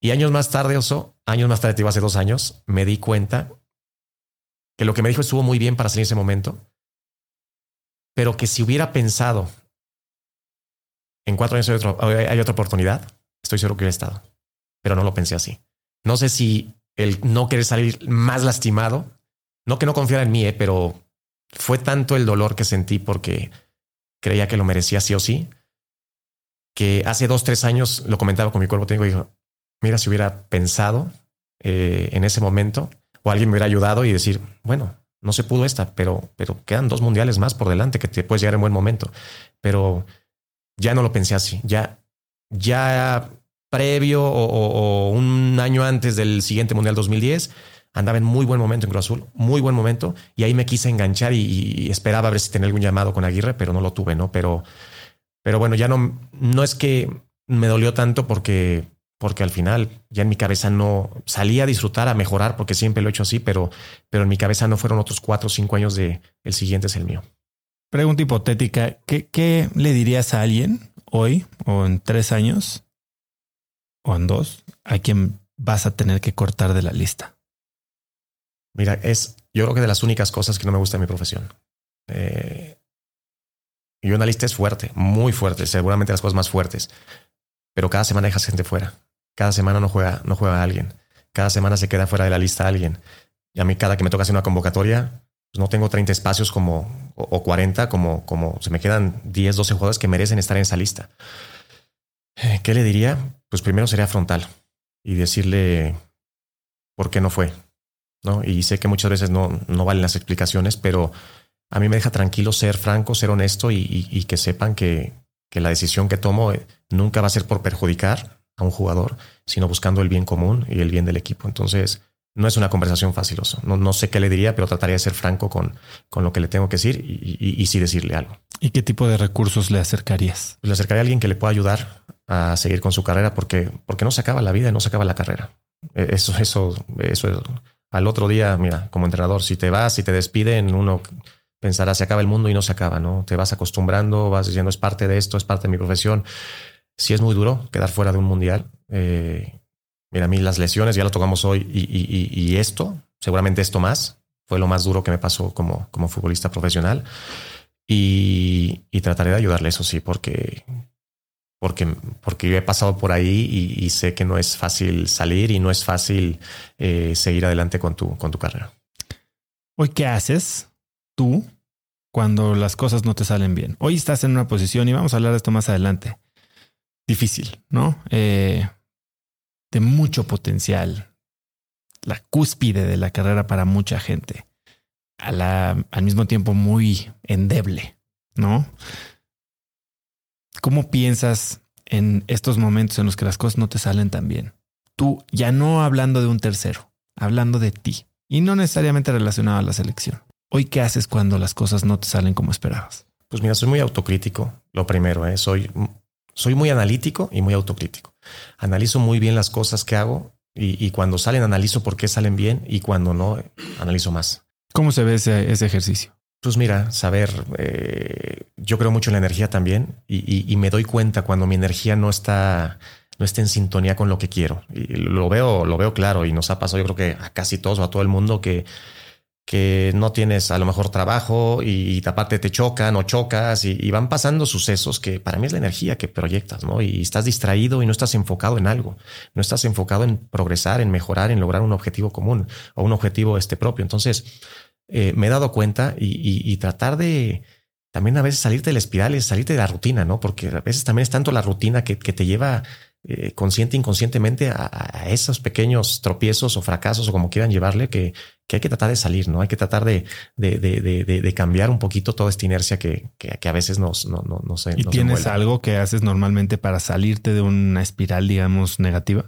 Y años más tarde, Oso, años más tarde, hace dos años, me di cuenta que lo que me dijo estuvo muy bien para salir ese momento, pero que si hubiera pensado en cuatro años hay, otro, hay otra oportunidad, estoy seguro que hubiera estado, pero no lo pensé así. No sé si el no querer salir más lastimado, no que no confiara en mí, eh, pero fue tanto el dolor que sentí porque creía que lo merecía sí o sí, que hace dos, tres años lo comentaba con mi cuerpo técnico y dijo, mira, si hubiera pensado eh, en ese momento o alguien me hubiera ayudado y decir, bueno, no se pudo esta, pero, pero quedan dos mundiales más por delante que te puedes llegar en buen momento. Pero ya no lo pensé así, ya, ya previo o, un año antes del siguiente mundial 2010 andaba en muy buen momento en Cruz Azul, muy buen momento, y ahí me quise enganchar y, esperaba a ver si tenía algún llamado con Aguirre, pero no lo tuve, ¿no? Pero pero bueno, ya no, no es que me dolió tanto porque, porque al final ya en mi cabeza no salía a disfrutar, a mejorar, porque siempre lo he hecho así, pero, pero en mi cabeza no fueron otros cuatro o cinco años de el siguiente es el mío. Pregunta hipotética, ¿qué, qué le dirías a alguien hoy o en tres años o en dos a quien vas a tener que cortar de la lista? Mira, es yo creo que de las únicas cosas que no me gusta en mi profesión. Eh, y una lista es fuerte, muy fuerte, seguramente las cosas más fuertes. Pero cada semana dejas gente fuera. Cada semana no juega, no juega a alguien. Cada semana se queda fuera de la lista alguien. Y a mí cada que me toca hacer una convocatoria, pues no tengo 30 espacios como, o, 40 como, como se me quedan 10, 12 jugadores que merecen estar en esa lista. Eh, ¿Qué le diría? Pues primero sería frontal y decirle por qué no fue. ¿no? Y sé que muchas veces no, no valen las explicaciones, pero a mí me deja tranquilo ser franco, ser honesto y, que sepan que, la decisión que tomo eh, nunca va a ser por perjudicar a un jugador, sino buscando el bien común y el bien del equipo. Entonces, no es una conversación fácil. No, no sé qué le diría, pero trataría de ser franco con, con lo que le tengo que decir y, sí decirle algo. ¿Y qué tipo de recursos le acercarías? le acercaría a alguien que le pueda ayudar a seguir con su carrera porque, porque no se acaba la vida y no se acaba la carrera. E, eso, eso, eso, al otro día, mira, como entrenador, si te vas, y te despiden, uno pensará se acaba el mundo y no se acaba, ¿no? Te vas acostumbrando, vas diciendo es parte de esto, es parte de mi profesión. Si es muy duro quedar fuera de un mundial. Eh, mira, a mí las lesiones ya lo tocamos hoy y, esto, seguramente esto más, fue lo más duro que me pasó como, como futbolista profesional. Y, trataré de ayudarle, eso sí, porque, porque, porque yo he pasado por ahí y, sé que no es fácil salir y no es fácil eh, seguir adelante con tu, con tu carrera. Hoy, ¿qué haces? tú cuando las cosas no te salen bien. Hoy estás en una posición, y vamos a hablar de esto más adelante, difícil, ¿no? Eh, de mucho potencial, la cúspide de la carrera para mucha gente, a la, al mismo tiempo muy endeble, ¿no? ¿Cómo piensas en estos momentos en los que las cosas no te salen tan bien? Tú ya no hablando de un tercero, hablando de ti y no necesariamente relacionado a la selección. Hoy, ¿qué haces cuando las cosas no te salen como esperabas? Pues mira, soy muy autocrítico. Lo primero, ¿eh? soy, soy muy analítico y muy autocrítico. Analizo muy bien las cosas que hago y, cuando salen analizo por qué salen bien y cuando no, analizo más. ¿Cómo se ve ese, ejercicio? Pues mira, saber, eh, yo creo mucho en la energía también y, me doy cuenta cuando mi energía no está, no está en sintonía con lo que quiero. Y lo veo, lo veo claro y nos ha pasado, yo creo que a casi todos o a todo el mundo que que no tienes a lo mejor trabajo y, aparte te chocan o chocas y, van pasando sucesos que para mí es la energía que proyectas, ¿no? Y estás distraído y no estás enfocado en algo, no estás enfocado en progresar, en mejorar, en lograr un objetivo común o un objetivo este propio. Entonces, eh, me he dado cuenta y, tratar de también a veces salirte de la espiral es salirte de la rutina, ¿no? Porque a veces también es tanto la rutina que, te lleva eh, consciente inconscientemente a, esos pequeños tropiezos o fracasos o como quieran llevarle que, que hay que tratar de salir, ¿no? Hay que tratar de, de, de, de cambiar un poquito toda esta inercia que, que, a veces nos, no, no, no ¿Y tienes algo que haces normalmente para salirte de una espiral, digamos, negativa?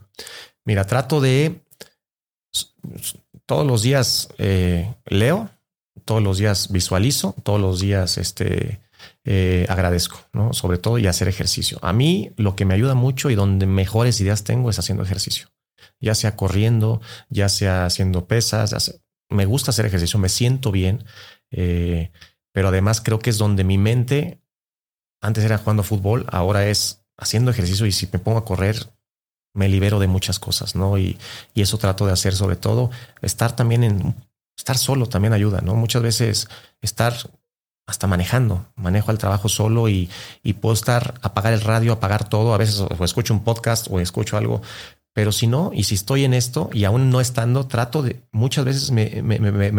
Mira, trato de todos los días eh, leo, todos los días visualizo, todos los días este, eh, agradezco, ¿no? Sobre todo y hacer ejercicio. A mí lo que me ayuda mucho y donde mejores ideas tengo es haciendo ejercicio, ya sea corriendo, ya sea haciendo pesas, me gusta hacer ejercicio, me siento bien, eh, pero además creo que es donde mi mente, antes era jugando fútbol, ahora es haciendo ejercicio y si me pongo a correr, me libero de muchas cosas, ¿no? Y, y eso trato de hacer sobre todo, estar también en, estar solo también ayuda, ¿no? Muchas veces estar hasta manejando, manejo el trabajo solo y, puedo estar, apagar el radio, apagar todo, a veces o escucho un podcast o escucho algo, pero si no, y si estoy en esto y aún no estando, trato de, muchas veces me,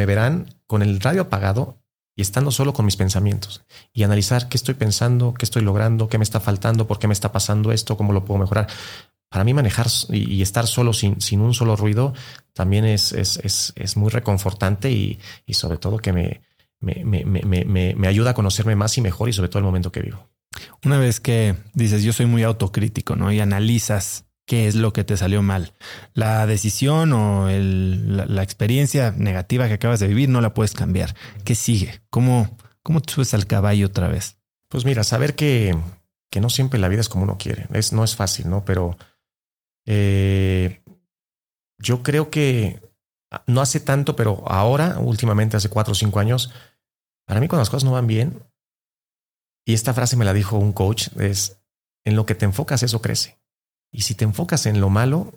verán con el radio apagado y estando solo con mis pensamientos y analizar qué estoy pensando, qué estoy logrando, qué me está faltando, por qué me está pasando esto, cómo lo puedo mejorar. Para mí manejar y, estar solo sin, sin, un solo ruido también es, es, es, es muy reconfortante y sobre todo que me, me, me, me, me, ayuda a conocerme más y mejor y sobre todo el momento que vivo. Una vez que dices, yo soy muy autocrítico, ¿no? Y analizas qué es lo que te salió mal. La decisión o la, experiencia negativa que acabas de vivir no la puedes cambiar. ¿Qué sigue? ¿Cómo, cómo te subes al caballo otra vez? Pues mira, saber que, que no siempre la vida es como uno quiere. Es, no es fácil, ¿no? Pero eh, yo creo que no hace tanto, pero ahora, últimamente, hace cuatro o cinco años, para mí cuando las cosas no van bien, y esta frase me la dijo un coach, es, en lo que te enfocas, eso crece. Y si te enfocas en lo malo,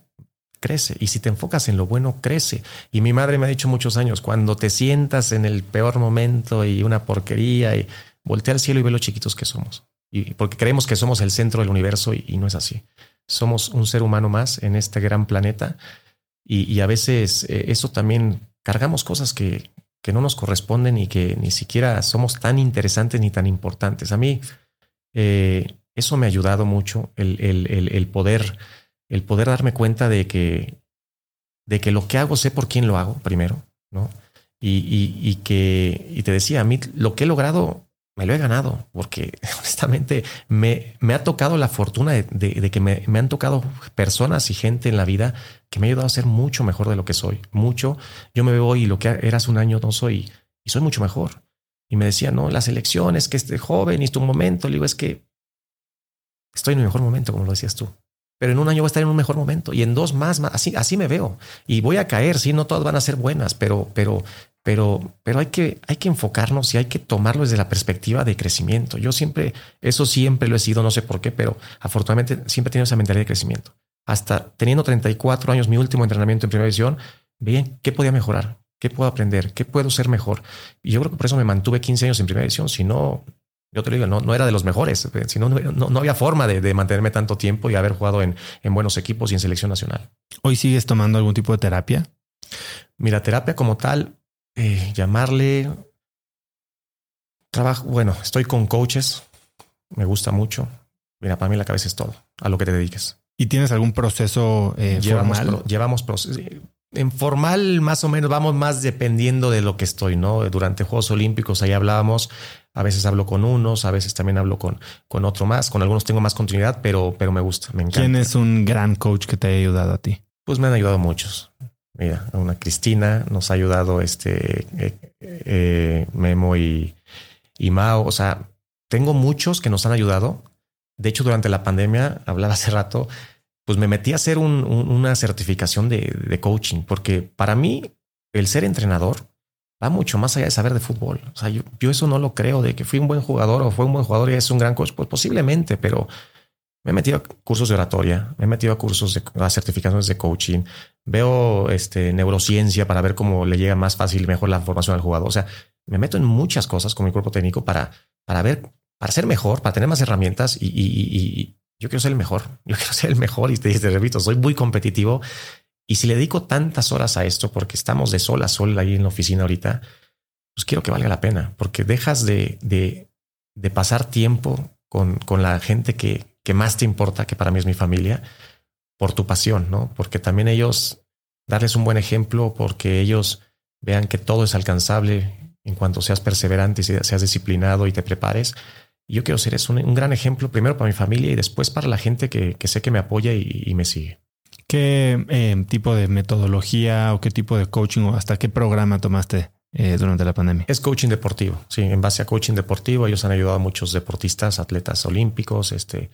crece. Y si te enfocas en lo bueno, crece. Y mi madre me ha dicho muchos años, cuando te sientas en el peor momento y una porquería, y voltea al cielo y ve lo chiquitos que somos. Y porque creemos que somos el centro del universo y, no es así. Somos un ser humano más en este gran planeta. Y, a veces eh, eso también cargamos cosas que, que no nos corresponden y que ni siquiera somos tan interesantes ni tan importantes. A mí, eh, eso me ha ayudado mucho, el, el, el, poder, el poder darme cuenta de que, de que lo que hago sé por quién lo hago primero, ¿no? Y, y, y que, y te decía, a mí lo que he logrado me lo he ganado, porque honestamente me, me ha tocado la fortuna de, de, que me, me, han tocado personas y gente en la vida que me ha ayudado a ser mucho mejor de lo que soy. Mucho. Yo me veo y lo que eras un año no soy, y soy mucho mejor. Y me decía, no, las elecciones, que este joven y tu momento. Le digo, es que estoy en mi mejor momento, como lo decías tú. Pero en un año voy a estar en un mejor momento y en dos más, más así, así me veo. Y voy a caer, sí, no todas van a ser buenas, pero, pero, pero, pero hay que, hay que enfocarnos y hay que tomarlo desde la perspectiva de crecimiento. Yo siempre, eso siempre lo he sido, no sé por qué, pero afortunadamente siempre he tenido esa mentalidad de crecimiento. Hasta teniendo 34 años, mi último entrenamiento en primera división, bien, ¿qué podía mejorar? ¿Qué puedo aprender? ¿Qué puedo ser mejor? Y yo creo que por eso me mantuve 15 años en primera división. Si no, yo te lo digo, no, no era de los mejores, eh, sino no, no, había forma de, mantenerme tanto tiempo y haber jugado en, en, buenos equipos y en selección nacional. ¿Hoy sigues tomando algún tipo de terapia? Mira, terapia como tal, eh, llamarle trabajo. Bueno, estoy con coaches, me gusta mucho. Mira, para mí la cabeza es todo, a lo que te dediques. ¿Y tienes algún proceso eh, llevamos, llevamos procesos en formal, más o menos, vamos más dependiendo de lo que estoy, ¿no? Durante Juegos Olímpicos, ahí hablábamos, a veces hablo con unos, a veces también hablo con, con otro más, con algunos tengo más continuidad, pero, pero me gusta, me encanta. ¿Quién es un gran coach que te haya ayudado a ti? Pues me han ayudado muchos. Mira, una Cristina nos ha ayudado este eh, eh, Memo y, y Mao. O sea, tengo muchos que nos han ayudado. De hecho, durante la pandemia, hablaba hace rato, pues me metí a hacer una certificación de, coaching, porque para mí el ser entrenador va mucho más allá de saber de fútbol. O sea, yo, eso no lo creo, de que fui un buen jugador o fue un buen jugador y es un gran coach, pues posiblemente, pero me he metido a cursos de oratoria, me he metido a cursos de a certificaciones de coaching, veo este, neurociencia para ver cómo le llega más fácil y mejor la formación al jugador. O sea, me meto en muchas cosas con mi cuerpo técnico para, para ver, para ser mejor, para tener más herramientas y, yo quiero ser el mejor, yo quiero ser el mejor y te, te repito, soy muy competitivo. Y si le dedico tantas horas a esto, porque estamos de sol a sol ahí en la oficina ahorita, pues quiero que valga la pena, porque dejas de, de, de pasar tiempo con, con, la gente que, que más te importa, que para mí es mi familia, por tu pasión, ¿no? Porque también ellos, darles un buen ejemplo, porque ellos vean que todo es alcanzable en cuanto seas perseverante y seas disciplinado y te prepares. Yo quiero ser un, gran ejemplo, primero para mi familia y después para la gente que, sé que me apoya y, me sigue. ¿Qué eh, tipo de metodología o qué tipo de coaching o hasta qué programa tomaste eh, durante la pandemia? Es coaching deportivo, sí, en base a coaching deportivo. Ellos han ayudado a muchos deportistas, atletas olímpicos, este,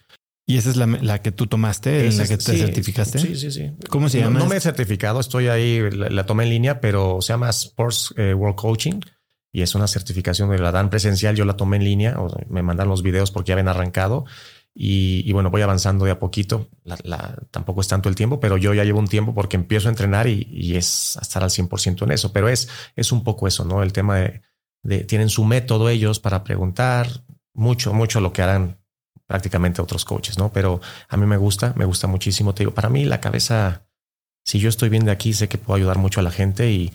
¿Y esa es la, que tú tomaste, en la que te certificaste? Sí, sí, sí. ¿Cómo se llama? No, me he certificado, estoy ahí, la, tomé en línea, pero se llama Sports eh, World Coaching y es una certificación de la dan presencial. Yo la tomé en línea, o me mandaron los videos porque ya habían arrancado. Y, bueno, voy avanzando de a poquito. tampoco es tanto el tiempo, pero yo ya llevo un tiempo porque empiezo a entrenar y, es estar al 100% en eso. Pero es, es un poco eso, ¿no? El tema de, de, tienen su método ellos para preguntar mucho, mucho lo que harán prácticamente otros coaches, ¿no? Pero a mí me gusta, me gusta muchísimo. Te digo, para mí la cabeza, si yo estoy bien de aquí, sé que puedo ayudar mucho a la gente y,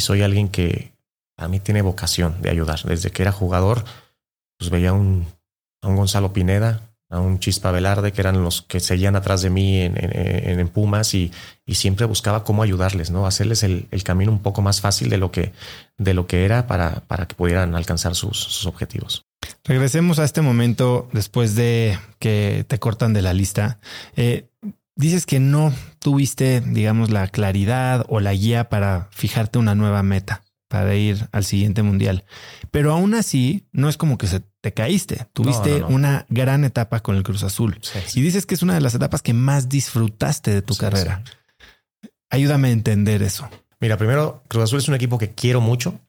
soy alguien que a mí tiene vocación de ayudar. Desde que era jugador, pues veía un, a un Gonzalo Pineda, a un Chispa Velarde, que eran los que seguían atrás de mí en, en, Pumas y, y, siempre buscaba cómo ayudarles, ¿no? Hacerles el, el, camino un poco más fácil de lo que, de lo que era para, para que pudieran alcanzar sus, sus objetivos. Regresemos a este momento después de que te cortan de la lista. Eh, dices que no tuviste, digamos, la claridad o la guía para fijarte una nueva meta para ir al siguiente mundial. Pero aún así, no es como que se te caíste. Tuviste una gran etapa con el Cruz Azul. Y dices que es una de las etapas que más disfrutaste de tu carrera. Ayúdame a entender eso. Mira, primero, Cruz Azul es un equipo que quiero mucho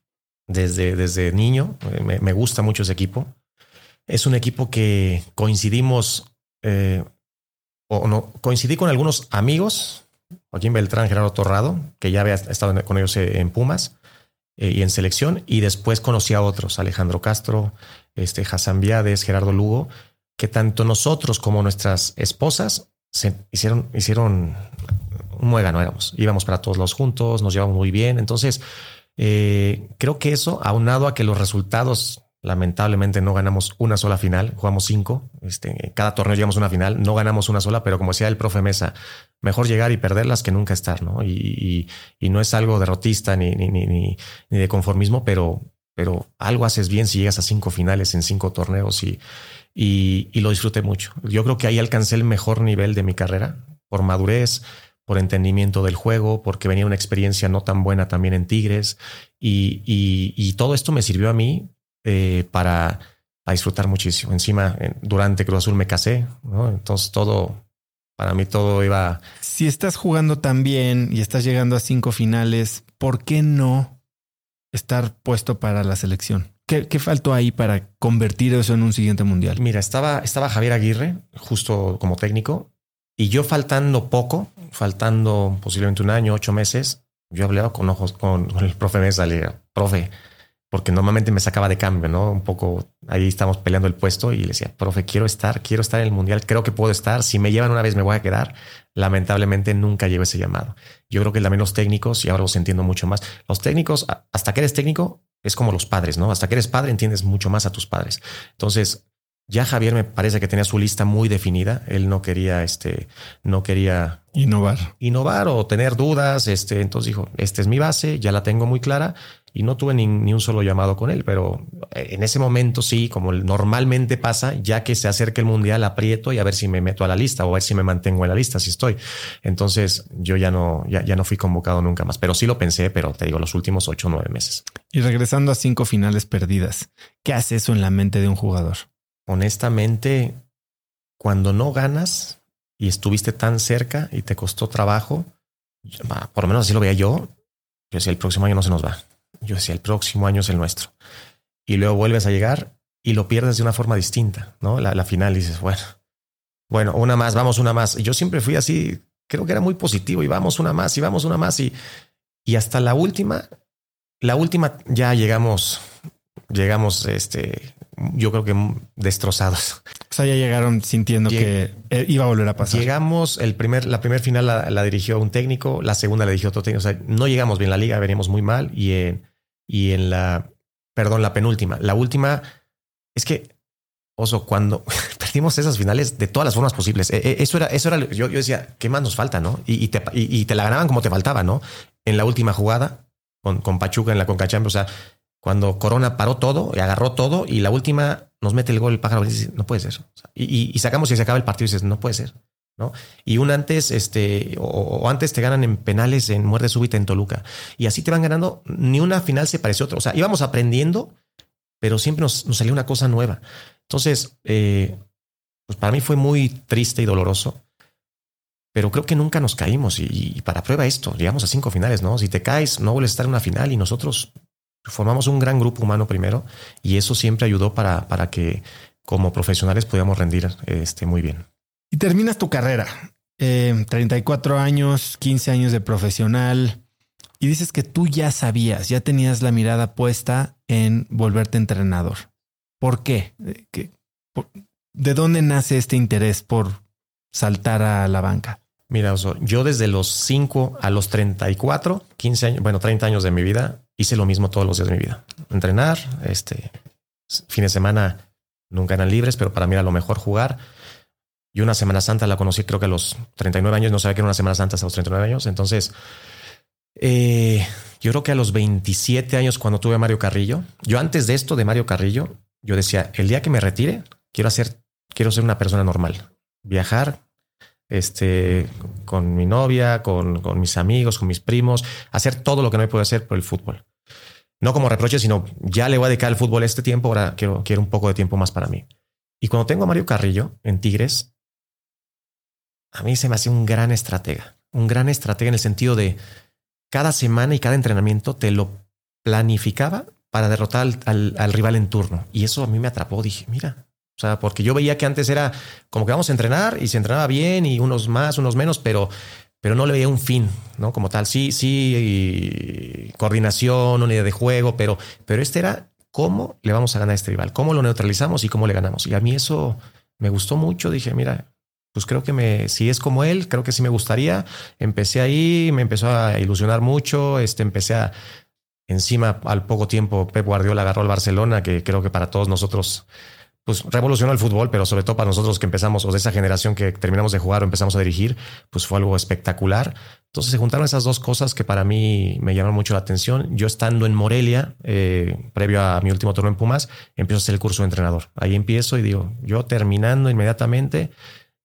desde, desde niño. me gusta mucho ese equipo. Es un equipo que coincidimos, eh, o no, coincidí con algunos amigos, Joaquín Beltrán, Gerardo Torrado, que ya había estado con ellos eh, en Pumas eh, y en selección, y después conocí a otros, Alejandro Castro, este, Hassan Viades, Gerardo Lugo, que tanto nosotros como nuestras esposas se hicieron, hicieron un muégano, éramos, íbamos para todos los juntos, nos llevamos muy bien, entonces creo que eso, aunado a que los resultados Lamentablemente no ganamos una sola final, jugamos cinco. Este, cada torneo llegamos a una final, no ganamos una sola, pero como decía el profe Mesa, mejor llegar y perderlas que nunca estar, ¿no? Y, no es algo derrotista ni, ni, ni, ni, de conformismo, pero, pero algo haces bien si llegas a cinco finales en cinco torneos y, y, lo disfruté mucho. Yo creo que ahí alcancé el mejor nivel de mi carrera por madurez, por entendimiento del juego, porque venía una experiencia no tan buena también en Tigres y, y todo esto me sirvió a mí eh, para, disfrutar muchísimo. Encima, durante Cruz Azul me casé, ¿no? Entonces todo, para mí todo iba... Si estás jugando tan bien y estás llegando a cinco finales, ¿por qué no estar puesto para la selección? ¿Qué, ¿Qué, faltó ahí para convertir eso en un siguiente mundial? Mira, estaba, estaba Javier Aguirre justo como técnico y yo faltando poco, faltando posiblemente un año, ocho meses, yo hablaba con ojos con, el profe Mesa, le profe, porque normalmente me sacaba de cambio, ¿no? Un poco ahí estamos peleando el puesto y le decía, profe, quiero estar, quiero estar en el mundial, creo que puedo estar. Si me llevan una vez me voy a quedar. Lamentablemente nunca llevo ese llamado. Yo creo que también los técnicos, y ahora los entiendo mucho más, los técnicos, hasta que eres técnico, es como los padres, ¿no? Hasta que eres padre entiendes mucho más a tus padres. Entonces, ya Javier me parece que tenía su lista muy definida. Él no quería, este, no quería innovar, innovar o tener dudas. Este, entonces dijo, esta es mi base, ya la tengo muy clara y no tuve ni, un solo llamado con él, pero eh, en ese momento sí, como normalmente pasa, ya que se acerca el mundial, aprieto y a ver si me meto a la lista o a ver si me mantengo en la lista, si estoy. Entonces yo ya no, ya, ya no fui convocado nunca más, pero sí lo pensé, pero te digo, los últimos ocho o nueve meses. Y regresando a cinco finales perdidas, ¿qué hace eso en la mente de un jugador? Honestamente, cuando no ganas y estuviste tan cerca y te costó trabajo, por lo menos así lo veía yo, yo decía, el próximo año no se nos va yo decía, el próximo año es el nuestro. Y luego vuelves a llegar y lo pierdes de una forma distinta, ¿no? La, final dices, bueno, bueno, una más, vamos una más. Y yo siempre fui así, creo que era muy positivo y vamos una más y vamos una más y, y hasta la última, la última ya llegamos, llegamos, este, yo creo que destrozados. O sea, ya llegaron sintiendo que eh, iba a volver a pasar. Llegamos, el primer, la primera final la, dirigió un técnico, la segunda la dirigió otro técnico. O sea, no llegamos bien la liga, veníamos muy mal. Y en, y en la, perdón, la penúltima, la última, es que, oso, cuando perdimos esas finales de todas las formas posibles. Eh, eh, eso era, eso era, yo, yo decía, ¿qué más nos falta, no? Y, te, y, te la ganaban como te faltaba, ¿no? En la última jugada con, con Pachuca en la Conca Champions, o sea, cuando Corona paró todo y agarró todo y la última nos mete el gol el pájaro y dice, no puede ser. y, y, sacamos y se acaba el partido y dices, no puede ser. ¿no? Y un antes, este, o, antes te ganan en penales en muerte súbita en Toluca. Y así te van ganando. Ni una final se parece a otra. O sea, íbamos aprendiendo, pero siempre nos, nos salió una cosa nueva. Entonces, eh, pues para mí fue muy triste y doloroso. Pero creo que nunca nos caímos. Y, para prueba esto, llegamos a cinco finales, ¿no? Si te caes, no vuelves a estar en una final. Y nosotros formamos un gran grupo humano primero. Y eso siempre ayudó para, para que como profesionales pudiéramos rendir este, muy bien. Y terminas tu carrera. 34 eh, años, 15 años de profesional. Y dices que tú ya sabías, ya tenías la mirada puesta en volverte entrenador. ¿Por qué? Eh, ¿De dónde nace este interés por saltar a la banca? Mira, yo desde los 5 a los 34, 15 años, bueno, 30 años de mi vida, hice lo mismo todos los días de mi vida. Entrenar, este, fin de semana nunca eran libres, pero para mí era lo mejor jugar. Y una Semana Santa la conocí creo que a los 39 años, no sabía que era una Semana Santa hasta los 39 años. Entonces, eh, yo creo que a los 27 años cuando tuve a Mario Carrillo, yo antes de esto de Mario Carrillo, yo decía, el día que me retire, quiero hacer, quiero ser una persona normal, viajar, este, con mi novia, con, con mis amigos, con mis primos, hacer todo lo que no me puedo hacer por el fútbol. No como reproche, sino ya le voy a dedicar al fútbol este tiempo, ahora quiero, quiero un poco de tiempo más para mí. Y cuando tengo a Mario Carrillo en Tigres, a mí se me hacía un gran estratega, un gran estratega en el sentido de cada semana y cada entrenamiento te lo planificaba para derrotar al, rival en turno. Y eso a mí me atrapó. Dije, mira, o sea, porque yo veía que antes era como que vamos a entrenar y se entrenaba bien y unos más, unos menos, pero, pero no le veía un fin, ¿no? Como tal, sí, sí, coordinación, unidad de juego, pero, pero este era cómo le vamos a ganar a este rival, cómo lo neutralizamos y cómo le ganamos. Y a mí eso me gustó mucho. Dije, mira, pues creo que me, si es como él, creo que sí me gustaría. Empecé ahí, me empezó a ilusionar mucho, este, empecé a, encima al poco tiempo Pep Guardiola agarró al Barcelona, que creo que para todos nosotros, pues revolucionó el fútbol, pero sobre todo para nosotros que empezamos, o de esa generación que terminamos de jugar o empezamos a dirigir, pues fue algo espectacular. Entonces se juntaron esas dos cosas que para mí me llamaron mucho la atención. Yo estando en Morelia, eh, previo a mi último turno en Pumas, empiezo a hacer el curso de entrenador. Ahí empiezo y digo, yo terminando inmediatamente,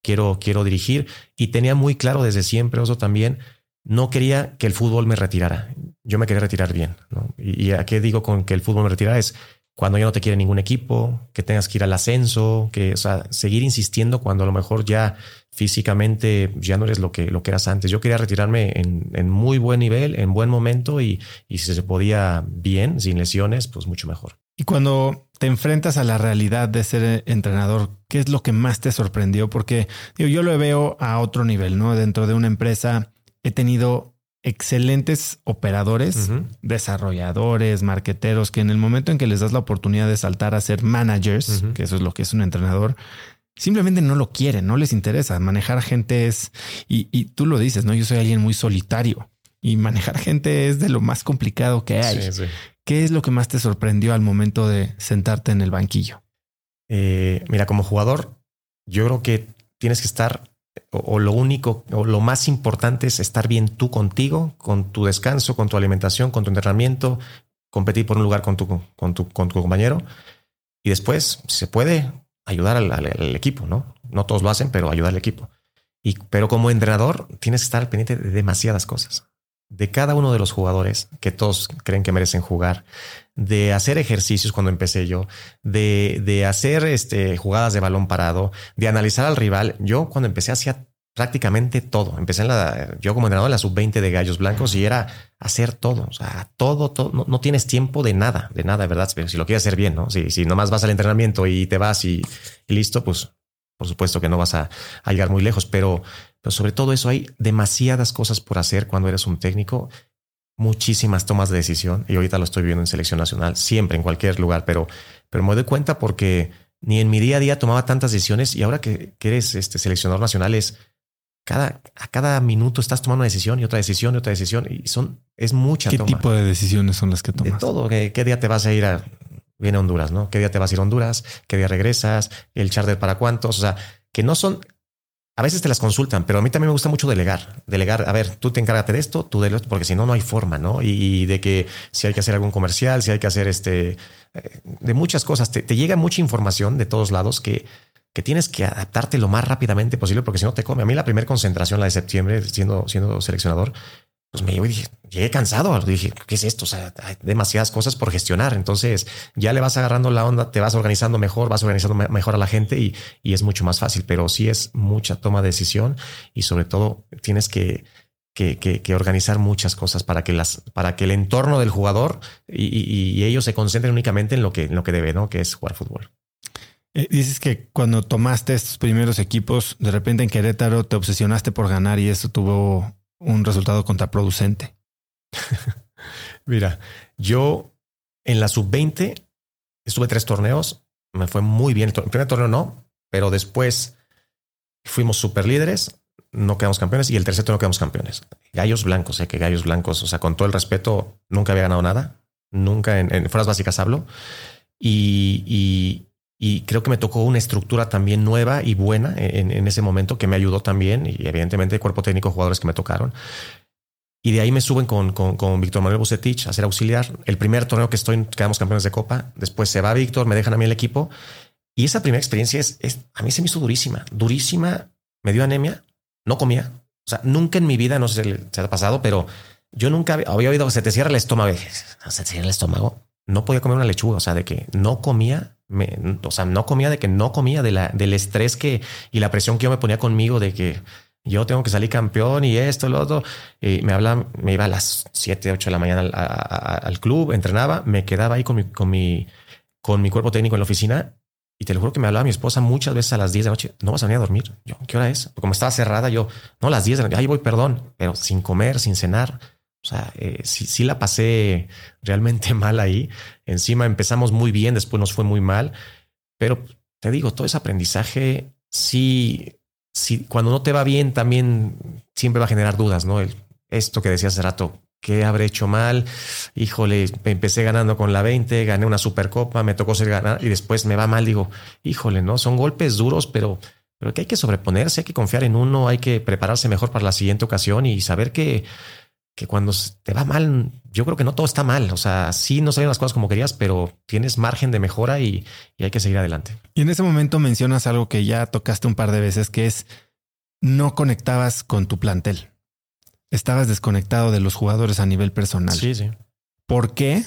quiero, quiero dirigir. Y tenía muy claro desde siempre, eso también, no quería que el fútbol me retirara. Yo me quería retirar bien. Y, y, a qué digo con que el fútbol me retirara es cuando ya no te quiere ningún equipo, que tengas que ir al ascenso, que, sea, seguir insistiendo cuando a lo mejor ya físicamente ya no eres lo que, lo que eras antes. Yo quería retirarme en, en muy buen nivel, en buen momento y, y si se podía bien, sin lesiones, pues mucho mejor. Y cuando te enfrentas a la realidad de ser entrenador, ¿qué es lo que más te sorprendió? Porque yo lo veo a otro nivel, ¿no? Dentro de una empresa he tenido excelentes operadores, desarrolladores, marqueteros, que en el momento en que les das la oportunidad de saltar a ser managers, que eso es lo que es un entrenador, simplemente no lo quieren, no les interesa. Manejar gente es, y, y tú lo dices, ¿no? Yo soy alguien muy solitario y manejar gente es de lo más complicado que hay. ¿Qué es lo que más te sorprendió al momento de sentarte en el banquillo? Eh, mira, como jugador, yo creo que tienes que estar, o, lo único, o lo más importante es estar bien tú contigo, con tu descanso, con tu alimentación, con tu entrenamiento, competir por un lugar con tu, con tu, con tu compañero. Y después, se puede, ayudar al, al, equipo, ¿no? No todos lo hacen, pero ayudar al equipo. Y, pero como entrenador, tienes que estar pendiente de demasiadas cosas de cada uno de los jugadores que todos creen que merecen jugar, de hacer ejercicios cuando empecé yo, de, de hacer este, jugadas de balón parado, de analizar al rival. Yo cuando empecé hacía prácticamente todo. Empecé en la, yo como entrenador en la sub-20 de Gallos Blancos y era hacer todo, o sea, todo, todo. No, tienes tiempo de nada, de nada, ¿verdad? Pero si lo quieres hacer bien, ¿no? Si, si nomás vas al entrenamiento y te vas y, listo, pues por supuesto que no vas a, a llegar muy lejos, pero pero sobre todo eso hay demasiadas cosas por hacer cuando eres un técnico, muchísimas tomas de decisión y ahorita lo estoy viendo en selección nacional, siempre en cualquier lugar, pero, pero me doy cuenta porque ni en mi día a día tomaba tantas decisiones y ahora que, eres este seleccionador nacional es cada, a cada minuto estás tomando una decisión y otra decisión y otra decisión y son, es mucha ¿Qué tipo de decisiones son las que tomas? De todo. ¿Qué, día te vas a ir a viene Honduras, ¿no? ¿Qué día te vas a ir a Honduras? ¿Qué día regresas? ¿El charter para cuántos? O sea, que no son a veces te las consultan, pero a mí también me gusta mucho delegar. Delegar, a ver, tú te encárgate de esto, tú de esto, porque si no, no hay forma, ¿no? Y, de que si hay que hacer algún comercial, si hay que hacer este, eh, de muchas cosas, te, llega mucha información de todos lados que, que tienes que adaptarte lo más rápidamente posible, porque si no te come. A mí la primera concentración, la de septiembre, siendo, siendo seleccionador, pues me dije, llegué cansado. Dije, ¿qué es esto? O sea, hay demasiadas cosas por gestionar. Entonces ya le vas agarrando la onda, te vas organizando mejor, vas organizando mejor a la gente y, es mucho más fácil. Pero sí es mucha toma de decisión y sobre todo tienes que, que, organizar muchas cosas para que las, para que el entorno del jugador y, ellos se concentren únicamente en lo que, en lo que debe, ¿no? Que es jugar fútbol. Eh, dices que cuando tomaste estos primeros equipos, de repente en Querétaro te obsesionaste por ganar y eso tuvo un resultado contraproducente? Mira, yo en la sub-20 estuve tres torneos, me fue muy bien. El primer torneo no, pero después fuimos super líderes, no quedamos campeones y el tercer torneo quedamos campeones. Gallos blancos, sé que gallos blancos, o sea, con todo el respeto, nunca había ganado nada, nunca en, en fuerzas básicas hablo. y, creo que me tocó una estructura también nueva y buena en, ese momento que me ayudó también y evidentemente cuerpo técnico, jugadores que me tocaron. Y de ahí me suben con, con, Víctor Manuel Bucetich a ser auxiliar. El primer torneo que estoy, quedamos campeones de Copa. Después se va Víctor, me dejan a mí el equipo. Y esa primera experiencia es, a mí se me hizo durísima, durísima. Me dio anemia, no comía. O sea, nunca en mi vida, no sé si se ha pasado, pero yo nunca había, había oído se te cierra el estómago. Se te cierra el estómago. No podía comer una lechuga, o sea, de que no comía o sea, no comía de que no comía, de la, del estrés que y la presión que yo me ponía conmigo de que yo tengo que salir campeón y esto, lo otro. Y me habla, me iba a las 7, 8 de la mañana al, club, entrenaba, me quedaba ahí con mi, con mi, con mi cuerpo técnico en la oficina. Y te lo juro que me hablaba mi esposa muchas veces a las 10 de la noche. No vas a venir a dormir. Yo, ¿qué hora es? Como estaba cerrada, yo, no, las 10 de la noche. Ahí voy, perdón, pero sin comer, sin cenar. O sea, eh, sí, sí, la pasé realmente mal ahí. Encima empezamos muy bien, después nos fue muy mal. Pero te digo, todo ese aprendizaje, sí, sí, cuando no te va bien, también siempre va a generar dudas, ¿no? El, esto que decía hace rato, ¿qué habré hecho mal? Híjole, empecé ganando con la 20, gané una supercopa, me tocó ser ganar y después me va mal. Digo, híjole, ¿no? Son golpes duros, pero pero que hay que sobreponerse, hay que confiar en uno, hay que prepararse mejor para la siguiente ocasión y saber que que cuando te va mal, yo creo que no todo está mal. O sea, sí no salen las cosas como querías, pero tienes margen de mejora y, hay que seguir adelante. Y en ese momento mencionas algo que ya tocaste un par de veces, que es no conectabas con tu plantel. Estabas desconectado de los jugadores a nivel personal. Sí, sí. ¿Por qué?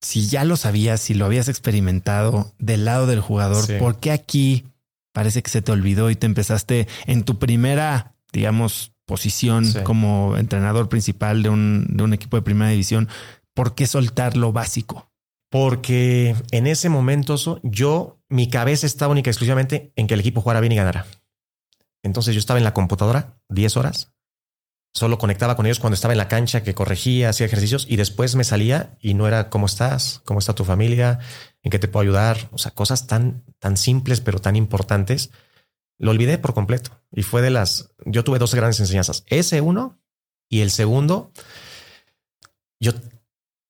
Si ya lo sabías, si lo habías experimentado del lado del jugador, ¿por qué aquí parece que se te olvidó y te empezaste en tu primera, digamos, posición como entrenador principal de un, de un equipo de primera división, ¿por qué soltar lo básico? Porque en ese momento yo, mi cabeza estaba única y exclusivamente en que el equipo jugara bien y ganara. Entonces yo estaba en la computadora 10 horas, solo conectaba con ellos cuando estaba en la cancha, que corregía, hacía ejercicios y después me salía y no era cómo estás, cómo está tu familia, en qué te puedo ayudar, o sea, cosas tan, tan simples pero tan importantes lo olvidé por completo. Y fue de las, yo tuve dos grandes enseñanzas. Ese uno y el segundo, yo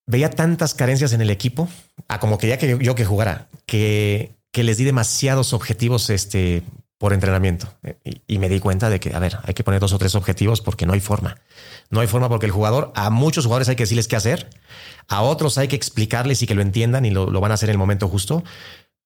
veía tantas carencias en el equipo, a como quería que yo, que jugara, que, que les di demasiados objetivos este, por entrenamiento. Y, me di cuenta de que, a ver, hay que poner dos o tres objetivos porque no hay forma. No hay forma porque el jugador, a muchos jugadores hay que decirles qué hacer, a otros hay que explicarles y que lo entiendan y lo, lo van a hacer en el momento justo,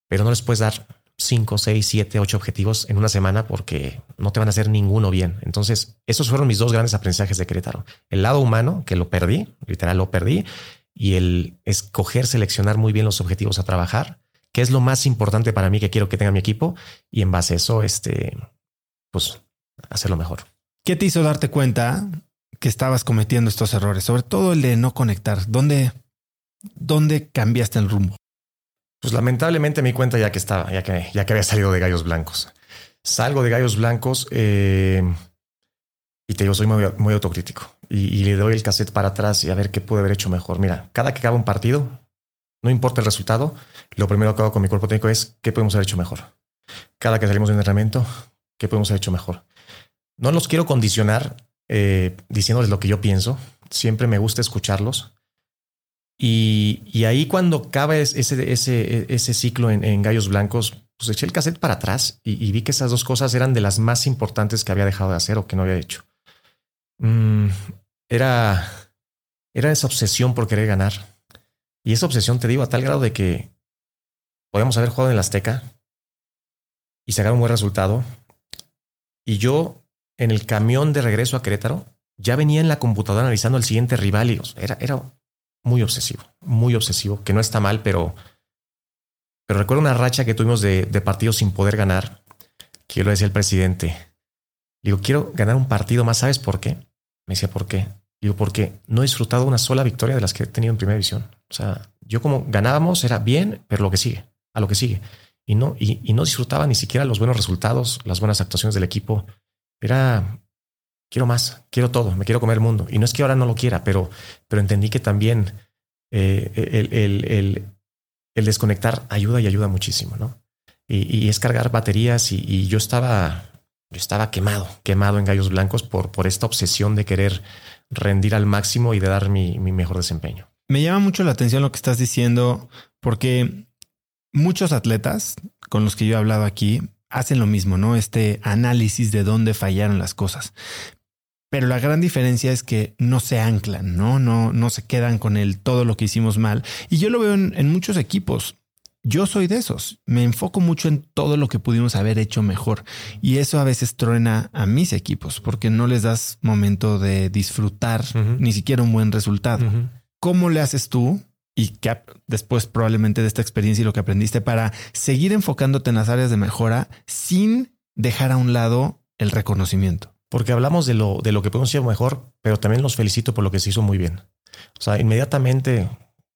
pero no les puedes dar 5, 6, 7, 8 objetivos en una semana porque no te van a hacer ninguno bien. Entonces, esos fueron mis dos grandes aprendizajes de Querétaro. El lado humano, que lo perdí, literal lo perdí, y el escoger, seleccionar muy bien los objetivos a trabajar, que es lo más importante para mí que quiero que tenga mi equipo, y en base a eso, este, pues, hacerlo mejor. ¿Qué te hizo darte cuenta que estabas cometiendo estos errores? Sobre todo el de no conectar. ¿Dónde, dónde cambiaste el rumbo? Pues lamentablemente me cuenta ya que estaba, ya que, ya que había salido de Gallos Blancos. Salgo de Gallos Blancos eh, y te digo, soy muy, autocrítico y, le doy el cassette para atrás y a ver qué pude haber hecho mejor. Mira, cada que acaba un partido, no importa el resultado, lo primero que hago con mi cuerpo técnico es qué podemos haber hecho mejor. Cada que salimos de un entrenamiento, qué podemos haber hecho mejor. No los quiero condicionar eh, diciéndoles lo que yo pienso. Siempre me gusta escucharlos Y, ahí cuando cabe ese, ciclo en, Gallos Blancos, pues eché el cassette para atrás y, vi que esas dos cosas eran de las más importantes que había dejado de hacer o que no había hecho. Mm, era, esa obsesión por querer ganar. Y esa obsesión, te digo, a tal grado de que podíamos haber jugado en la Azteca y sacar un buen resultado. Y yo, en el camión de regreso a Querétaro, ya venía en la computadora analizando el siguiente rival y era, era muy obsesivo, muy obsesivo, que no está mal, pero, pero recuerdo una racha que tuvimos de, de partidos sin poder ganar, que yo le decía al presidente, digo, quiero ganar un partido más, ¿sabes por qué? Me decía, ¿por qué? Digo, porque no he disfrutado una sola victoria de las que he tenido en primera división. O sea, yo como ganábamos era bien, pero lo que sigue, a lo que sigue. Y no, y, y no disfrutaba ni siquiera los buenos resultados, las buenas actuaciones del equipo. Era quiero más, quiero todo, me quiero comer el mundo. Y no es que ahora no lo quiera, pero, pero entendí que también eh, el, el, desconectar ayuda y ayuda muchísimo, ¿no? Y, es cargar baterías y, yo estaba, yo estaba quemado, quemado en gallos blancos por, por esta obsesión de querer rendir al máximo y de dar mi, mi mejor desempeño. Me llama mucho la atención lo que estás diciendo, porque muchos atletas con los que yo he hablado aquí hacen lo mismo, ¿no? Este análisis de dónde fallaron las cosas. Pero la gran diferencia es que no se anclan, ¿no? No, no se quedan con el todo lo que hicimos mal. Y yo lo veo en, muchos equipos. Yo soy de esos. Me enfoco mucho en todo lo que pudimos haber hecho mejor. Y eso a veces truena a mis equipos porque no les das momento de disfrutar ni siquiera un buen resultado. ¿Cómo le haces tú? Y que después probablemente de esta experiencia y lo que aprendiste para seguir enfocándote en las áreas de mejora sin dejar a un lado el reconocimiento porque hablamos de lo, de lo que podemos hacer mejor, pero también los felicito por lo que se hizo muy bien. O sea, inmediatamente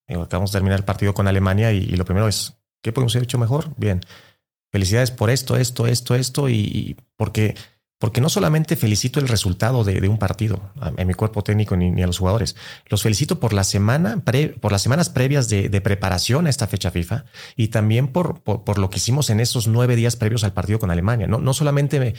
acabamos de terminar el partido con Alemania y, lo primero es, ¿qué podemos haber hecho mejor? Bien, felicidades por esto, esto, esto, esto, y, porque, porque no solamente felicito el resultado de, un partido, a, mi cuerpo técnico ni, a los jugadores, los felicito por la semana, por las semanas previas de, preparación a esta fecha FIFA y también por, por, lo que hicimos en esos nueve días previos al partido con Alemania. No, no solamente me,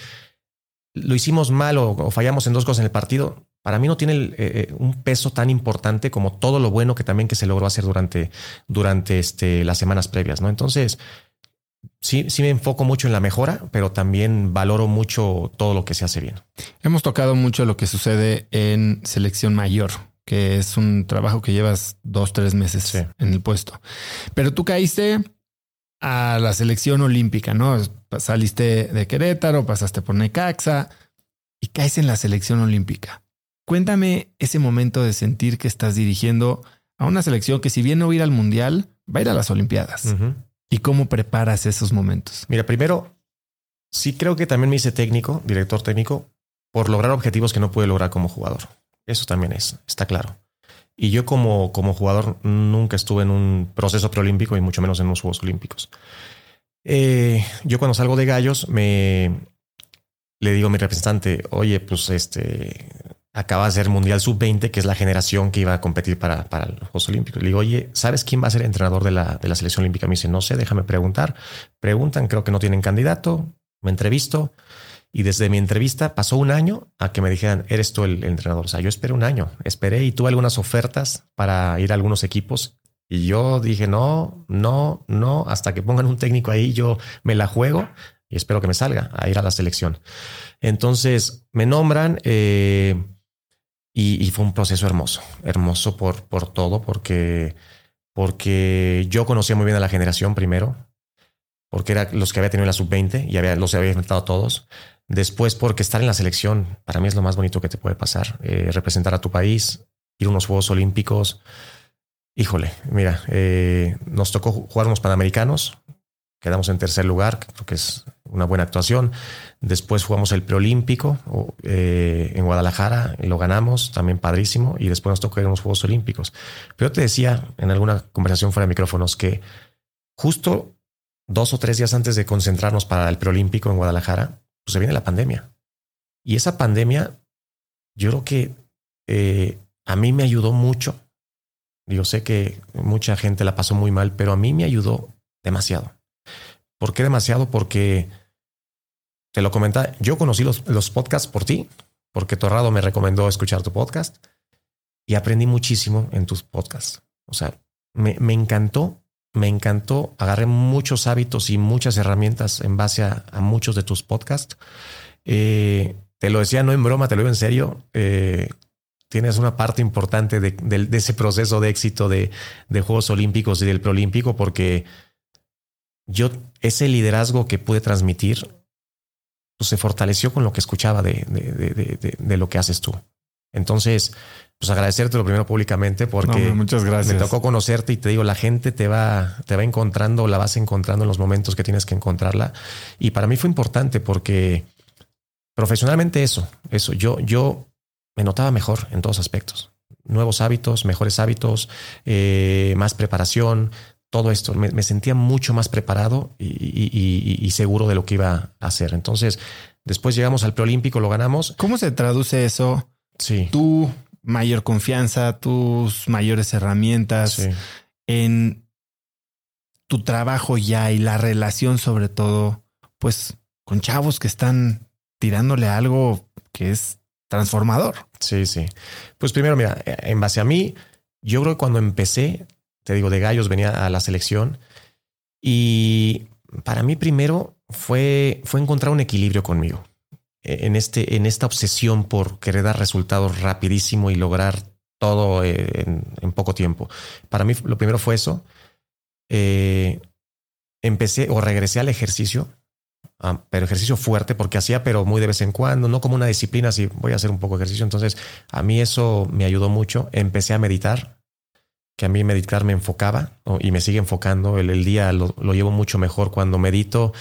lo hicimos mal o, fallamos en dos cosas en el partido, para mí no tiene eh, eh, un peso tan importante como todo lo bueno que también que se logró hacer durante, durante este, las semanas previas, ¿no? Entonces, sí, sí me enfoco mucho en la mejora, pero también valoro mucho todo lo que se hace bien. Hemos tocado mucho lo que sucede en selección mayor, que es un trabajo que llevas dos, tres meses en el puesto. Pero tú caíste a la selección olímpica, ¿no? Saliste de Querétaro, pasaste por Necaxa y caes en la selección olímpica. Cuéntame ese momento de sentir que estás dirigiendo a una selección que si bien no va a ir al Mundial, va a ir a las Olimpiadas. ¿Y cómo preparas esos momentos? Mira, primero, sí creo que también me hice técnico, director técnico, por lograr objetivos que no pude lograr como jugador. Eso también es, está claro. Y yo como, como jugador nunca estuve en un proceso preolímpico y mucho menos en los Juegos Olímpicos. Eh, yo cuando salgo de Gallos me le digo a mi representante, oye, pues este acaba de ser Mundial Sub-20, que es la generación que iba a competir para, para los Juegos Olímpicos. Le digo, oye, ¿sabes quién va a ser entrenador de la, de la selección olímpica? Me dice, no sé, déjame preguntar. Preguntan, creo que no tienen candidato. Me entrevisto. Y desde mi entrevista pasó un año a que me dijeran, eres tú el, entrenador. O sea, yo esperé un año, esperé y tuve algunas ofertas para ir a algunos equipos. Y yo dije, no, no, no, hasta que pongan un técnico ahí, yo me la juego y espero que me salga a ir a la selección. Entonces me nombran eh, y, fue un proceso hermoso, hermoso por, por todo, porque, porque yo conocía muy bien a la generación primero, porque era los que había tenido la sub-20 y había, los había enfrentado a todos. Después, porque estar en la selección, para mí es lo más bonito que te puede pasar. Eh, representar a tu país, ir a unos Juegos Olímpicos. Híjole, mira, eh, nos tocó jugar unos Panamericanos, quedamos en tercer lugar, creo que es una buena actuación. Después jugamos el preolímpico eh, en Guadalajara, lo ganamos, también padrísimo, y después nos tocó ir a unos Juegos Olímpicos. Pero te decía en alguna conversación fuera de micrófonos que justo dos o tres días antes de concentrarnos para el preolímpico en Guadalajara, pues se viene la pandemia. Y esa pandemia, yo creo que eh, a mí me ayudó mucho. Yo sé que mucha gente la pasó muy mal, pero a mí me ayudó demasiado. ¿Por qué demasiado? Porque te lo comentaba, yo conocí los, los podcasts por ti, porque Torrado me recomendó escuchar tu podcast y aprendí muchísimo en tus podcasts. O sea, me, me encantó, me encantó. Agarré muchos hábitos y muchas herramientas en base a, muchos de tus podcasts. Eh, te lo decía no en broma, te lo digo en serio. Eh, tienes una parte importante de, ese proceso de éxito de, Juegos Olímpicos y del Preolímpico, porque yo, ese liderazgo que pude transmitir, pues se fortaleció con lo que escuchaba de lo que haces tú. Entonces, pues agradecerte lo primero públicamente porque no, muchas gracias. me tocó conocerte y te digo, la gente te va, te va encontrando, la vas encontrando en los momentos que tienes que encontrarla. Y para mí fue importante porque profesionalmente eso, eso, yo, yo me notaba mejor en todos aspectos. Nuevos hábitos, mejores hábitos, eh, más preparación, todo esto. Me, me, sentía mucho más preparado y, y, y, seguro de lo que iba a hacer. Entonces, después llegamos al preolímpico, lo ganamos. ¿Cómo se traduce eso? Sí. Tu mayor confianza, tus mayores herramientas Sí. en tu trabajo ya y la relación sobre todo, pues con chavos que están tirándole a algo que es transformador. Sí, sí. Pues primero, mira, en base a mí, yo creo que cuando empecé, te digo, de gallos venía a la selección y para mí primero fue, fue encontrar un equilibrio conmigo en, este, en esta obsesión por querer dar resultados rapidísimo y lograr todo en, en poco tiempo. Para mí lo primero fue eso. Eh, empecé o regresé al ejercicio, Ah, pero ejercicio fuerte porque hacía, pero muy de vez en cuando, no como una disciplina, así voy a hacer un poco de ejercicio. Entonces, a mí eso me ayudó mucho. Empecé a meditar, que a mí meditar me enfocaba y me sigue enfocando. El, el día lo, lo, llevo mucho mejor cuando medito,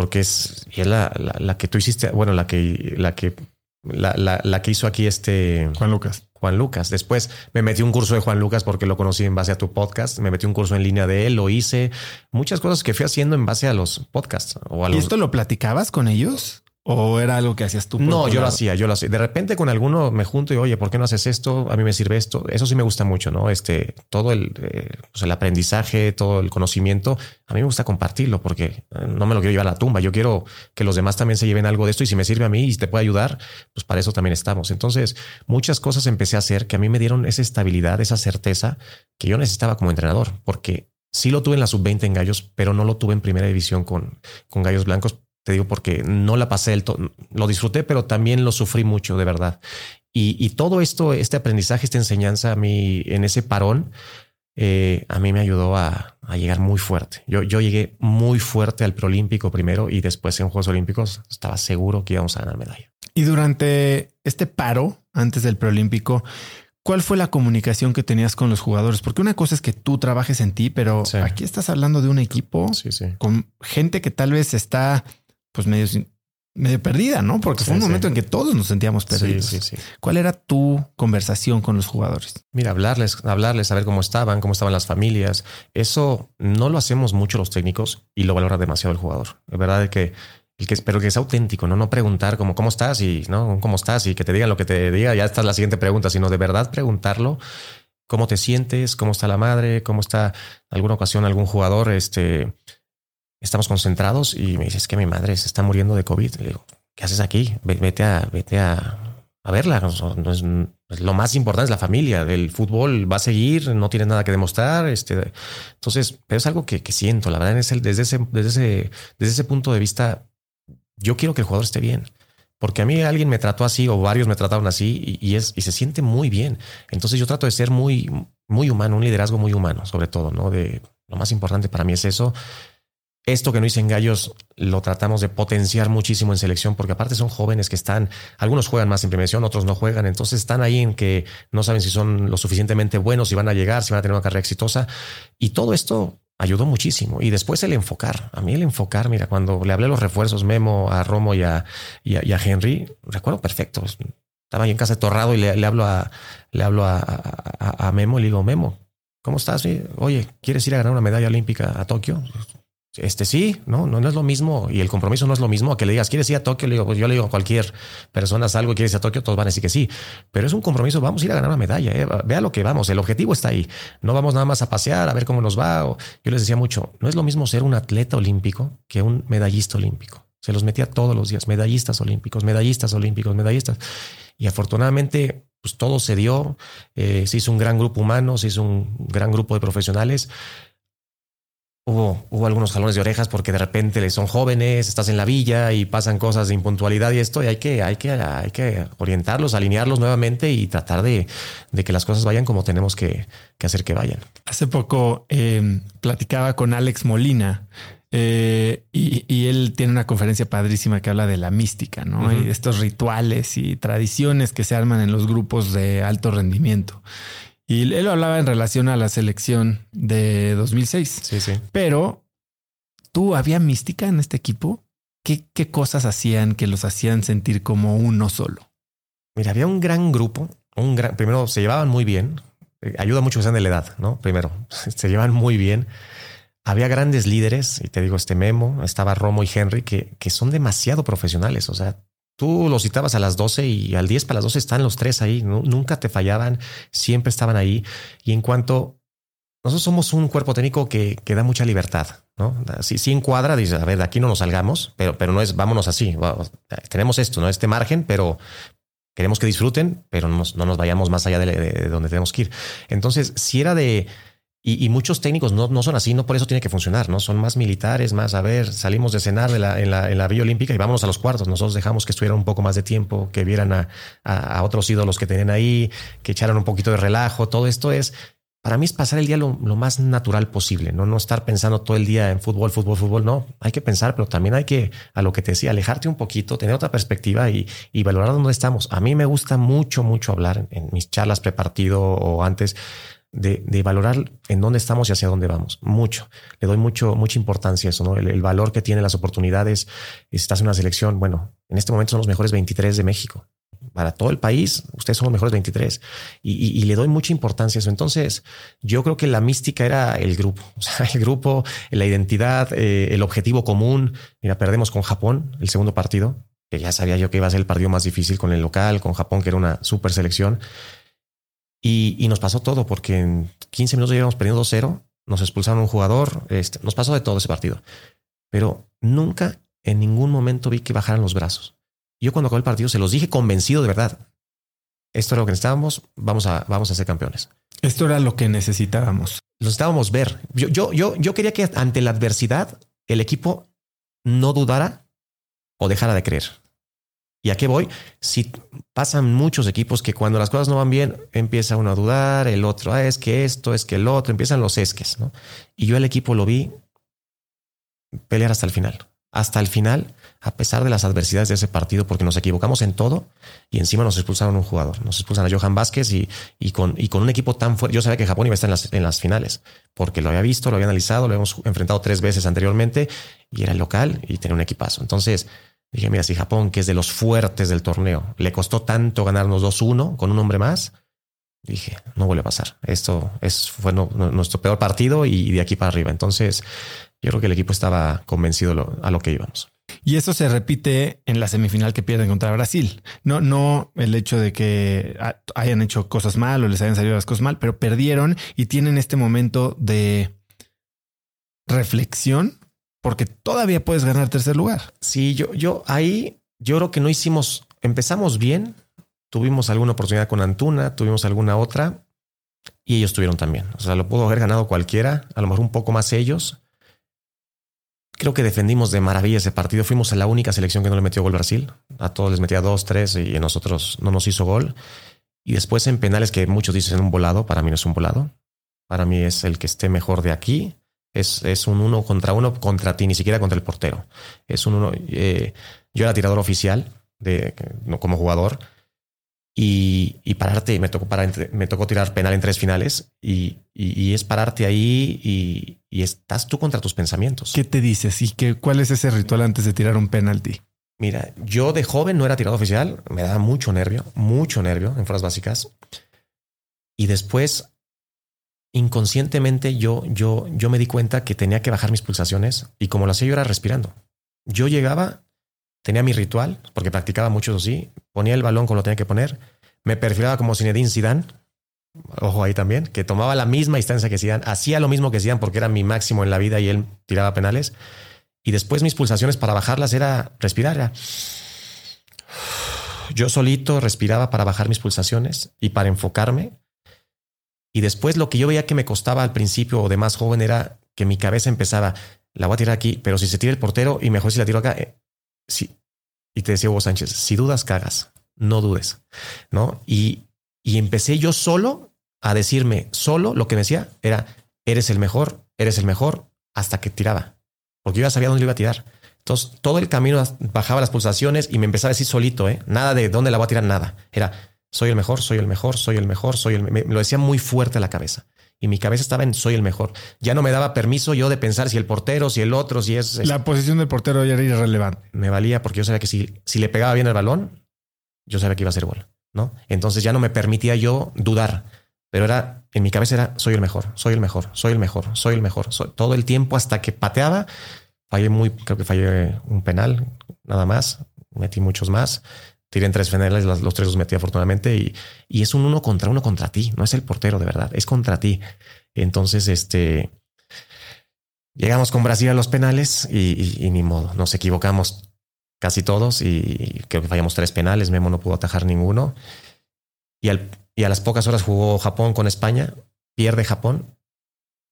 porque es, y es la, la, la, que tú hiciste, bueno, la que, la que, la, la, la que hizo aquí este Juan Lucas. Juan Lucas. Después me metí un curso de Juan Lucas porque lo conocí en base a tu podcast. Me metí un curso en línea de él, lo hice. Muchas cosas que fui haciendo en base a los podcasts. O a ¿Y los... esto lo platicabas con ellos? ¿O era algo que hacías tú? No, yo lado? lo hacía, yo lo hacía. De repente con alguno me junto y oye, ¿por qué no haces esto? A mí me sirve esto. Eso sí me gusta mucho, ¿no? Este, todo el, eh, pues el aprendizaje, todo el conocimiento, a mí me gusta compartirlo porque no me lo quiero llevar a la tumba. Yo quiero que los demás también se lleven algo de esto y si me sirve a mí y te puede ayudar, pues para eso también estamos. Entonces, muchas cosas empecé a hacer que a mí me dieron esa estabilidad, esa certeza que yo necesitaba como entrenador, porque sí lo tuve en la sub-20 en Gallos, pero no lo tuve en primera división con, con Gallos Blancos te digo porque no la pasé del todo, lo disfruté, pero también lo sufrí mucho, de verdad. Y, y, todo esto, este aprendizaje, esta enseñanza a mí en ese parón, eh, a mí me ayudó a, a llegar muy fuerte. Yo, yo, llegué muy fuerte al preolímpico primero y después en Juegos Olímpicos estaba seguro que íbamos a ganar medalla. Y durante este paro, antes del preolímpico, ¿Cuál fue la comunicación que tenías con los jugadores? Porque una cosa es que tú trabajes en ti, pero sí. aquí estás hablando de un equipo sí, sí. con gente que tal vez está pues medio, medio perdida, ¿no? Porque fue un momento en que todos nos sentíamos perdidos. ¿Cuál era tu conversación con los jugadores? Mira, hablarles, hablarles, saber cómo estaban, cómo estaban las familias. Eso no lo hacemos mucho los técnicos y lo valora demasiado el jugador. Es verdad que el que, pero que es auténtico, ¿no? No preguntar como cómo estás y no cómo estás y que te digan lo que te diga. Ya está la siguiente pregunta, sino de verdad preguntarlo. ¿Cómo te sientes? ¿Cómo está la madre? ¿Cómo está alguna ocasión algún jugador? Este, estamos concentrados y me dices que mi madre se está muriendo de COVID. Le digo, ¿qué haces aquí? Vete a, vete a, a verla. No es, lo más importante es la familia. El fútbol va a seguir, no tienes nada que demostrar. Este, entonces, pero es algo que, que siento. La verdad es el, desde ese, desde ese, desde ese punto de vista, yo quiero que el jugador esté bien. Porque a mí alguien me trató así o varios me trataron así y, y, es, y se siente muy bien. Entonces yo trato de ser muy, muy humano, un liderazgo muy humano, sobre todo, ¿no? De lo más importante para mí es eso. Esto que no hice en Gallos lo tratamos de potenciar muchísimo en selección, porque aparte son jóvenes que están, algunos juegan más en primera otros no juegan, entonces están ahí en que no saben si son lo suficientemente buenos, si van a llegar, si van a tener una carrera exitosa. Y todo esto ayudó muchísimo. Y después el enfocar. A mí el enfocar, mira, cuando le hablé los refuerzos Memo, a Romo y a, y a, y a Henry, recuerdo perfecto. Estaba ahí en casa de Torrado y le, hablo a, le hablo a, a, Memo y le digo, Memo, ¿cómo estás? Oye, ¿quieres ir a ganar una medalla olímpica a Tokio? Este sí, no, no, no es lo mismo y el compromiso no es lo mismo a que le digas, ¿quieres ir a Tokio? Le digo, pues yo le digo a cualquier persona salgo, ¿quieres ir a Tokio? Todos van a decir que sí, pero es un compromiso, vamos a ir a ganar una medalla, ¿eh? vea lo que vamos, el objetivo está ahí, no vamos nada más a pasear, a ver cómo nos va. Yo les decía mucho, no es lo mismo ser un atleta olímpico que un medallista olímpico. Se los metía todos los días, medallistas olímpicos, medallistas olímpicos, medallistas. Y afortunadamente pues todo se dio, eh, se hizo un gran grupo humano, se hizo un gran grupo de profesionales. Hubo, hubo algunos jalones de orejas porque de repente son jóvenes, estás en la villa y pasan cosas de impuntualidad y esto, y hay que, hay que, hay que orientarlos, alinearlos nuevamente y tratar de, de que las cosas vayan como tenemos que, que hacer que vayan. Hace poco eh, platicaba con Alex Molina, eh, y, y, él tiene una conferencia padrísima que habla de la mística, ¿no? Uh -huh. Y estos rituales y tradiciones que se arman en los grupos de alto rendimiento. Y él lo hablaba en relación a la selección de 2006. Sí, sí. Pero tú había mística en este equipo. ¿Qué, qué cosas hacían que los hacían sentir como uno solo? Mira, había un gran grupo. Un gran, primero se llevaban muy bien. Eh, ayuda mucho que sean de la edad, ¿no? Primero se llevan muy bien había grandes líderes, y te digo, este Memo, estaba Romo y Henry, que, que son demasiado profesionales. O sea, tú los citabas a las 12 y al 10 para las 12 están los tres ahí. Nunca te fallaban, siempre estaban ahí. Y en cuanto nosotros somos un cuerpo técnico que, que da mucha libertad, ¿no? Si, si encuadra, dice, a ver, de aquí no nos salgamos, pero, pero no es vámonos así. Tenemos esto, ¿no? Este margen, pero, queremos que disfruten, pero no nos, no nos vayamos más allá de, donde tenemos que ir. Entonces, si era de y, muchos técnicos no, no son así, no por eso tiene que funcionar, ¿no? Son más militares, más, a ver, salimos de cenar de la, en, la, en la Villa Olímpica y vámonos a los cuartos. Nosotros dejamos que estuvieran un poco más de tiempo, que vieran a, a, a otros ídolos que tenían ahí, que echaran un poquito de relajo. Todo esto es, para mí es pasar el día lo, lo, más natural posible, ¿no? No estar pensando todo el día en fútbol, fútbol, fútbol. No, hay que pensar, pero también hay que, a lo que te decía, alejarte un poquito, tener otra perspectiva y, y valorar dónde estamos. A mí me gusta mucho, mucho hablar en, en mis charlas prepartido o antes de, de, valorar en dónde estamos y hacia dónde vamos. Mucho. Le doy mucho, mucha importancia a eso, ¿no? El, valor que tiene las oportunidades. Si estás en una selección, bueno, en este momento son los mejores 23 de México. Para todo el país, ustedes son los mejores 23. Y, y, le doy mucha importancia a eso. Entonces, yo creo que la mística era el grupo. El grupo, la identidad, eh, el objetivo común. Mira, perdemos con Japón el segundo partido, que ya sabía yo que iba a ser el partido más difícil con el local, con Japón, que era una super selección y, y, nos pasó todo porque en 15 minutos ya íbamos perdiendo 2-0, nos expulsaron un jugador, este, nos pasó de todo ese partido. Pero nunca en ningún momento vi que bajaran los brazos. Yo cuando acabó el partido se los dije convencido de verdad. Esto era lo que necesitábamos, vamos a, vamos a ser campeones. Esto era lo que necesitábamos. Lo necesitábamos ver. Yo, yo, yo, yo quería que ante la adversidad el equipo no dudara o dejara de creer. ¿Y a qué voy? Si pasan muchos equipos que cuando las cosas no van bien, empieza uno a dudar, el otro, ah, es que esto, es que el otro, empiezan los esques, ¿no? Y yo el equipo lo vi pelear hasta el final. Hasta el final, a pesar de las adversidades de ese partido, porque nos equivocamos en todo y encima nos expulsaron un jugador. Nos expulsan a Johan Vázquez y, y, con, y con un equipo tan fuerte. Yo sabía que Japón iba a estar en las, en las finales, porque lo había visto, lo había analizado, lo habíamos enfrentado tres veces anteriormente y era el local y tenía un equipazo. Entonces, Dije, mira, si Japón, que es de los fuertes del torneo, le costó tanto ganarnos 2-1 con un hombre más, dije, no vuelve a pasar. Esto es, fue nuestro peor partido y de aquí para arriba. Entonces, yo creo que el equipo estaba convencido lo, a lo que íbamos. Y eso se repite en la semifinal que pierden contra Brasil. No, no el hecho de que hayan hecho cosas mal o les hayan salido las cosas mal, pero perdieron y tienen este momento de reflexión porque todavía puedes ganar tercer lugar. Sí, yo, yo ahí, yo creo que no hicimos, empezamos bien, tuvimos alguna oportunidad con Antuna, tuvimos alguna otra y ellos tuvieron también. O sea, lo pudo haber ganado cualquiera, a lo mejor un poco más ellos. Creo que defendimos de maravilla ese partido. Fuimos a la única selección que no le metió gol Brasil. A todos les metía dos, tres y a nosotros no nos hizo gol. Y después en penales que muchos dicen un volado, para mí no es un volado. Para mí es el que esté mejor de aquí es, es, un uno contra uno contra ti, ni siquiera contra el portero. Es un uno. Eh, yo era tirador oficial de, como jugador y, y pararte, me tocó, entre, me tocó tirar penal en tres finales y, y, y es pararte ahí y, y, estás tú contra tus pensamientos. ¿Qué te dices? ¿Y qué, cuál es ese ritual antes de tirar un penalti? Mira, yo de joven no era tirador oficial, me daba mucho nervio, mucho nervio en fuerzas básicas. Y después inconscientemente yo, yo, yo me di cuenta que tenía que bajar mis pulsaciones y como lo hacía yo era respirando. Yo llegaba, tenía mi ritual, porque practicaba mucho así, ponía el balón como lo tenía que poner, me perfilaba como Zinedine Zidane, ojo ahí también, que tomaba la misma distancia que Zidane, hacía lo mismo que Zidane porque era mi máximo en la vida y él tiraba penales. Y después mis pulsaciones para bajarlas era respirar, yo solito respiraba para bajar mis pulsaciones y para enfocarme. Y después lo que yo veía que me costaba al principio o de más joven era que mi cabeza empezaba, la voy a tirar aquí, pero si se tira el portero y mejor si la tiro acá, eh, sí. Y te decía Hugo Sánchez, si dudas, cagas, no dudes, ¿no? Y, y empecé yo solo a decirme, solo lo que me decía era, eres el mejor, eres el mejor, hasta que tiraba, porque yo ya sabía dónde iba a tirar. Entonces, todo el camino bajaba las pulsaciones y me empezaba a decir solito, ¿eh? Nada de dónde la voy a tirar, nada. Era, soy el mejor, soy el mejor, soy el mejor, soy el... Me, lo decía muy fuerte a la cabeza. Y mi cabeza estaba en soy el mejor. Ya no me daba permiso yo de pensar si el portero, si el otro, si es... La posición del portero ya era irrelevante. Me valía porque yo sabía que si, si le pegaba bien el balón, yo sabía que iba a ser gol, ¿no? Entonces ya no me permitía yo dudar. Pero era, en mi cabeza era, soy el mejor, soy el mejor, soy el mejor, soy el mejor. todo el tiempo hasta que pateaba, fallé muy, creo que fallé un penal, nada más, metí muchos más. Tiré en tres penales, los, tres los metí afortunadamente y, y, es un uno contra uno contra ti. No es el portero de verdad, es contra ti. Entonces, este llegamos con Brasil a los penales y, y, ni modo, nos equivocamos casi todos y creo que fallamos tres penales. Memo no pudo atajar ninguno. Y al, y a las pocas horas jugó Japón con España, pierde Japón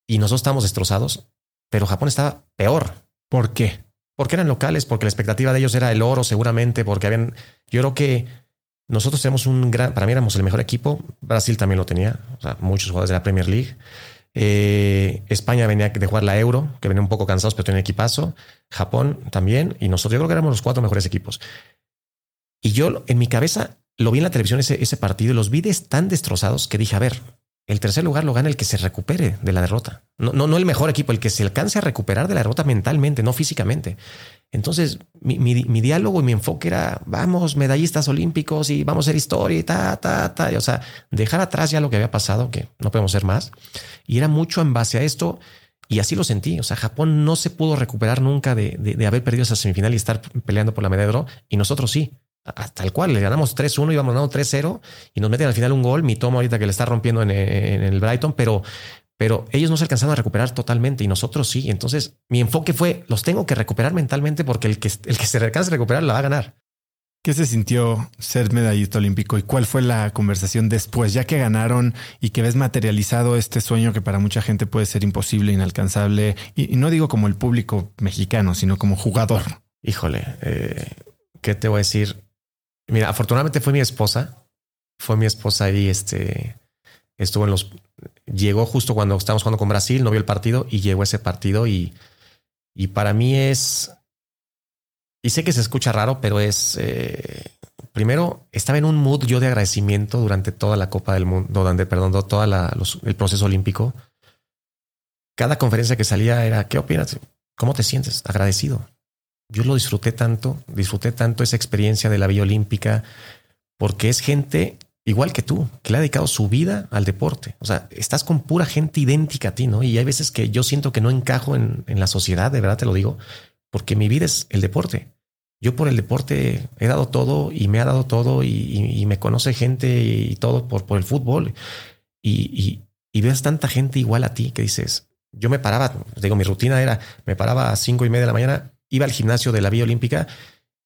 y nosotros estamos destrozados, pero Japón estaba peor. ¿Por qué? Porque eran locales, porque la expectativa de ellos era el oro seguramente, porque habían, yo creo que nosotros tenemos un gran, para mí éramos el mejor equipo, Brasil también lo tenía, o sea, muchos jugadores de la Premier League. Eh, España venía de jugar la Euro, que venía un poco cansados, pero tenía equipazo. Japón también. Y nosotros, yo creo que éramos los cuatro mejores equipos. Y yo en mi cabeza lo vi en la televisión ese, partido y los vi tan destrozados que dije, a ver, el tercer lugar lo gana el que se recupere de la derrota. No, no, no el mejor equipo, el que se alcance a recuperar de la derrota mentalmente, no físicamente. Entonces, mi, mi, diálogo y mi enfoque era, vamos, medallistas olímpicos y vamos a hacer historia y ta, ta, ta. o sea, dejar atrás ya lo que había pasado, que no podemos ser más. Y era mucho en base a esto. Y así lo sentí. O sea, Japón no se pudo recuperar nunca de, de, de haber perdido esa semifinal y estar peleando por la medalla de oro. Y nosotros sí tal cual, le ganamos 3-1, íbamos ganando 3-0 y nos meten al final un gol. Mi tomo ahorita que le está rompiendo en, el Brighton, pero, pero ellos no se alcanzaron a recuperar totalmente y nosotros sí. Entonces mi enfoque fue, los tengo que recuperar mentalmente porque el que, el que se alcance a recuperar la va a ganar. ¿Qué se sintió ser medallista olímpico y cuál fue la conversación después, ya que ganaron y que ves materializado este sueño que para mucha gente puede ser imposible, inalcanzable? Y, no digo como el público mexicano, sino como jugador. Híjole, eh, ¿qué te voy a decir? Mira, afortunadamente fue mi esposa. Fue mi esposa ahí, este, estuvo en los, llegó justo cuando estábamos jugando con Brasil, no vio el partido y llegó ese partido y, y para mí es, y sé que se escucha raro, pero es, eh, primero, estaba en un mood yo de agradecimiento durante toda la Copa del Mundo, durante, perdón, todo el proceso olímpico. Cada conferencia que salía era, ¿qué opinas? ¿Cómo te sientes? Agradecido yo lo disfruté tanto, disfruté tanto esa experiencia de la Vía Olímpica, porque es gente igual que tú, que le ha dedicado su vida al deporte. O sea, estás con pura gente idéntica a ti, ¿no? Y hay veces que yo siento que no encajo en, la sociedad, de verdad te lo digo, porque mi vida es el deporte. Yo por el deporte he dado todo y me ha dado todo y, me conoce gente y, todo por, el fútbol. Y, y, ves tanta gente igual a ti que dices, yo me paraba, digo, mi rutina era, me paraba a cinco y media de la mañana, iba al gimnasio de la Vía Olímpica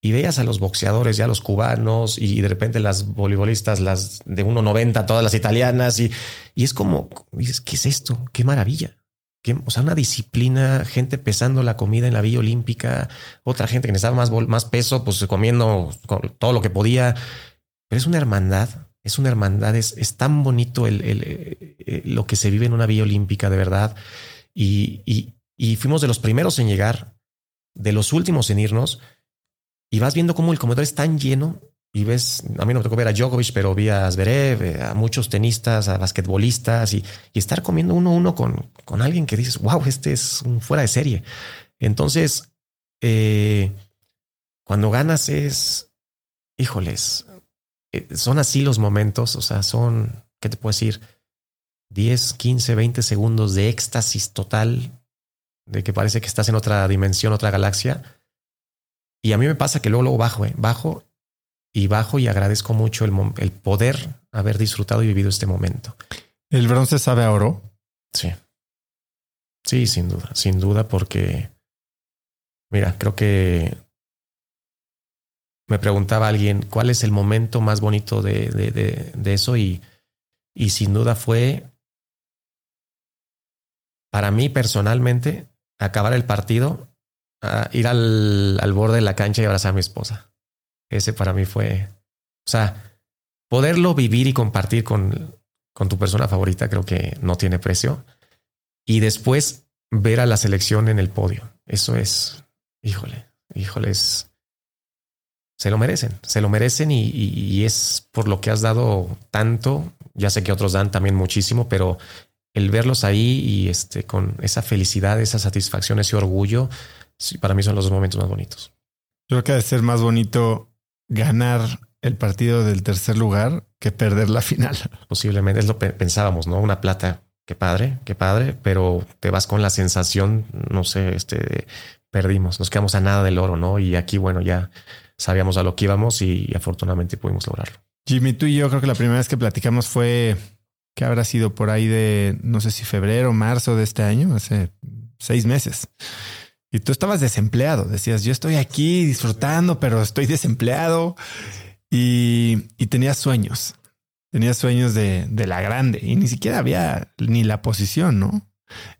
y veías a los boxeadores, ya los cubanos y de repente las voleibolistas, las de 1,90, todas las italianas y, y es como, dices, ¿qué es esto? ¡Qué maravilla! ¿Qué, o sea, una disciplina, gente pesando la comida en la Vía Olímpica, otra gente que necesitaba más, más peso, pues comiendo todo lo que podía. Pero es una hermandad, es una hermandad, es, es tan bonito el, eh, lo que se vive en una Vía Olímpica, de verdad. Y, y fuimos de los primeros en llegar de los últimos en irnos y vas viendo cómo el comedor es tan lleno y ves, a mí no me tocó ver a Djokovic, pero vi a Zverev, eh, a muchos tenistas, a basquetbolistas y, estar comiendo uno a uno con, con alguien que dices, wow, este es un fuera de serie. Entonces, eh, cuando ganas es, híjoles, eh, son así los momentos, o sea, son, ¿qué te puedo decir? 10, 15, 20 segundos de éxtasis total de que parece que estás en otra dimensión, otra galaxia. Y a mí me pasa que luego, luego bajo, ¿eh? bajo y bajo y agradezco mucho el, el poder haber disfrutado y vivido este momento. ¿El bronce sabe a oro? Sí. Sí, sin duda, sin duda, porque, mira, creo que me preguntaba alguien cuál es el momento más bonito de, de, eso y, y sin duda fue para mí personalmente acabar el partido, ir al, al, borde de la cancha y abrazar a mi esposa. Ese para mí fue, o sea, poderlo vivir y compartir con, con tu persona favorita creo que no tiene precio. Y después ver a la selección en el podio. Eso es, híjole, híjoles. Se lo merecen, se lo merecen y, es por lo que has dado tanto. Ya sé que otros dan también muchísimo, pero el verlos ahí y este con esa felicidad, esa satisfacción, ese orgullo, sí, para mí son los dos momentos más bonitos. Yo creo que debe ser más bonito ganar el partido del tercer lugar que perder la final. Posiblemente es lo que pensábamos, ¿no? Una plata qué padre, qué padre, pero te vas con la sensación, no sé, este, perdimos, nos quedamos a nada del oro, ¿no? Y aquí, bueno, ya sabíamos a lo que íbamos y, afortunadamente pudimos lograrlo. Jimmy, tú y yo creo que la primera vez que platicamos fue que habrá sido por ahí de, no sé si febrero, marzo de este año, hace seis meses. Y tú estabas desempleado, decías, yo estoy aquí disfrutando, pero estoy desempleado y, y tenías sueños. Tenía sueños de, de, la grande y ni siquiera había ni la posición, ¿no?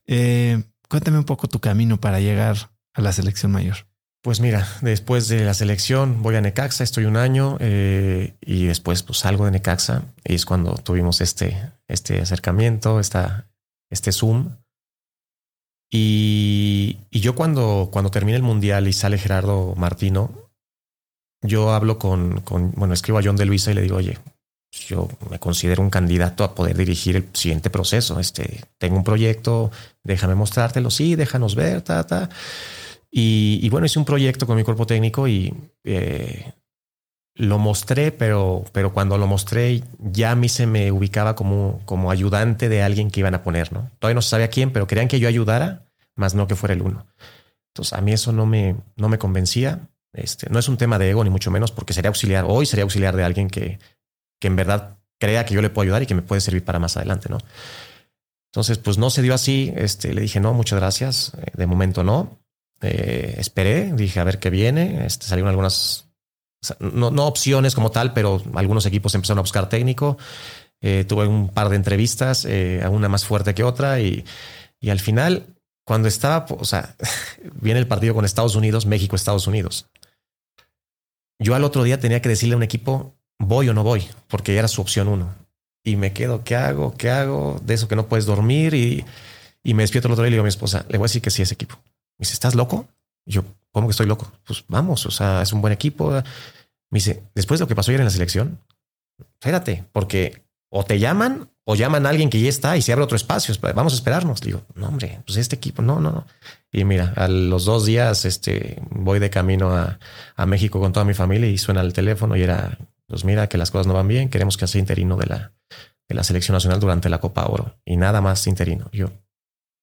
Eh, cuéntame un poco tu camino para llegar a la selección mayor. Pues mira, después de la selección voy a Necaxa, estoy un año eh, y después pues salgo de Necaxa y es cuando tuvimos este, este acercamiento, esta, este Zoom. Y, y yo cuando, cuando termina el Mundial y sale Gerardo Martino, yo hablo con, con, bueno, escribo a John de Luisa y le digo, oye, yo me considero un candidato a poder dirigir el siguiente proceso. Este, tengo un proyecto, déjame mostrártelo, sí, déjanos ver, ta, ta. Y, bueno, hice un proyecto con mi cuerpo técnico y eh, lo mostré, pero, pero cuando lo mostré ya a mí se me ubicaba como, como ayudante de alguien que iban a poner, ¿no? Todavía no se sabía quién, pero querían que yo ayudara, más no que fuera el uno. Entonces a mí eso no me, no me convencía. Este, no es un tema de ego, ni mucho menos, porque sería auxiliar, hoy sería auxiliar de alguien que, que en verdad crea que yo le puedo ayudar y que me puede servir para más adelante, ¿no? Entonces, pues no se dio así. Este, le dije, no, muchas gracias. Eh, de momento no. Eh, esperé, dije, a ver qué viene. Este, salieron algunas, no, no, opciones como tal, pero algunos equipos empezaron a buscar técnico. Eh, tuve un par de entrevistas, una más fuerte que otra. Y, y al final, cuando estaba, o sea, viene el partido con Estados Unidos, México, Estados Unidos. Yo al otro día tenía que decirle a un equipo, voy o no voy, porque era su opción uno. Y me quedo, ¿qué hago? ¿Qué hago? De eso que no puedes dormir y, y me despierto el otro día y le digo a mi esposa, le voy a decir que sí es equipo. Me dice, ¿estás loco? Yo, ¿cómo que estoy loco? Pues vamos, o sea, es un buen equipo. Me dice, después de lo que pasó ayer en la selección, espérate, porque o te llaman o llaman a alguien que ya está y se abre otro espacio. Vamos a esperarnos. digo, no, hombre, pues este equipo, no, no, no. Y mira, a los dos días este, voy de camino a, a México con toda mi familia y suena el teléfono y era pues mira que las cosas no van bien, queremos que sea interino de la, de la selección nacional durante la Copa Oro y nada más interino. Yo,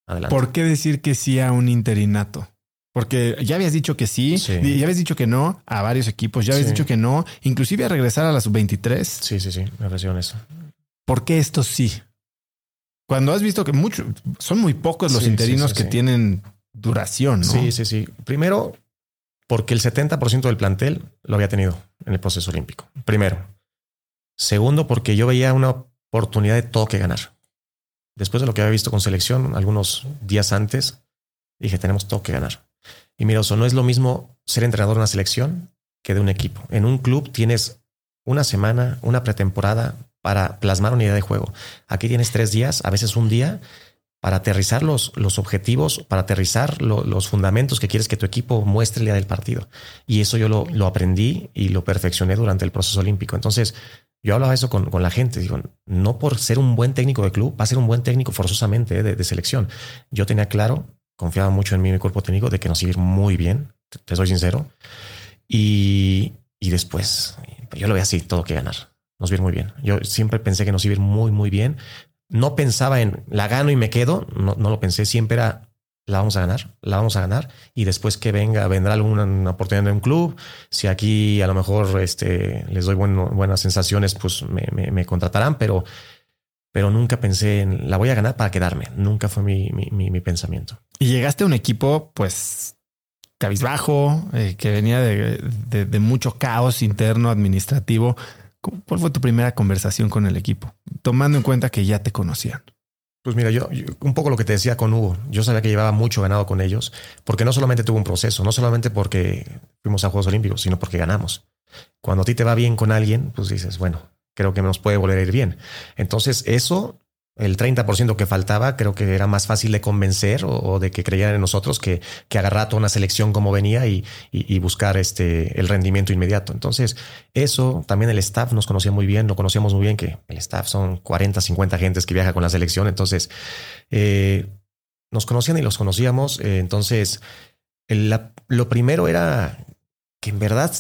adelante. ¿Por qué decir que sí a un interinato? Porque ya habías dicho que sí, ya habías dicho que no a varios equipos, ya habías dicho que no, inclusive a regresar a la sub-23. Sí, sí, sí, me ofrecieron eso. ¿Por qué esto sí? Cuando has visto que mucho, son muy pocos los interinos que tienen duración, ¿no? Sí, sí, sí. Primero, porque el 70% del plantel lo había tenido en el proceso olímpico. Primero. Segundo, porque yo veía una oportunidad de todo que ganar. Después de lo que había visto con selección algunos días antes, dije, tenemos todo que ganar. Y mira, eso no es lo mismo ser entrenador de una selección que de un equipo. En un club tienes una semana, una pretemporada para plasmar una idea de juego. Aquí tienes tres días, a veces un día, para aterrizar los, los objetivos, para aterrizar los fundamentos que quieres que tu equipo muestre el día del partido. Y eso yo lo, lo aprendí y lo perfeccioné durante el proceso olímpico. Entonces, yo hablaba eso con, con, la gente. Digo, no por ser un buen técnico de club, va a ser un buen técnico forzosamente de, de selección. Yo tenía claro, confiaba mucho en mí mi cuerpo técnico de que nos iba muy bien, te, soy sincero. Y, y después, yo lo veía así, todo que ganar. Nos iba a muy bien. Yo siempre pensé que nos iba muy, muy bien no pensaba en la gano y me quedo, no, no, lo pensé, siempre era la vamos a ganar, la vamos a ganar y después que venga, vendrá alguna oportunidad en un club, si aquí a lo mejor este, les doy buenas sensaciones, pues me, me, contratarán, pero, pero nunca pensé en la voy a ganar para quedarme, nunca fue mi, mi, mi, pensamiento. Y llegaste a un equipo pues cabizbajo, eh, que venía de, mucho caos interno administrativo. ¿Cuál fue tu primera conversación con el equipo? Tomando en cuenta que ya te conocían. Pues mira, yo, un poco lo que te decía con Hugo, yo sabía que llevaba mucho ganado con ellos, porque no solamente tuvo un proceso, no solamente porque fuimos a Juegos Olímpicos, sino porque ganamos. Cuando a ti te va bien con alguien, pues dices, bueno, creo que nos puede volver a ir bien. Entonces, eso el 30% que faltaba, creo que era más fácil de convencer o, de que creyeran en nosotros que, que agarrar toda una selección como venía y, buscar este, el rendimiento inmediato. Entonces, eso también el staff nos conocía muy bien, lo conocíamos muy bien, que el staff son 40, 50 gentes que viaja con la selección. Entonces, eh, nos conocían y los conocíamos. Eh, entonces, lo primero era que en verdad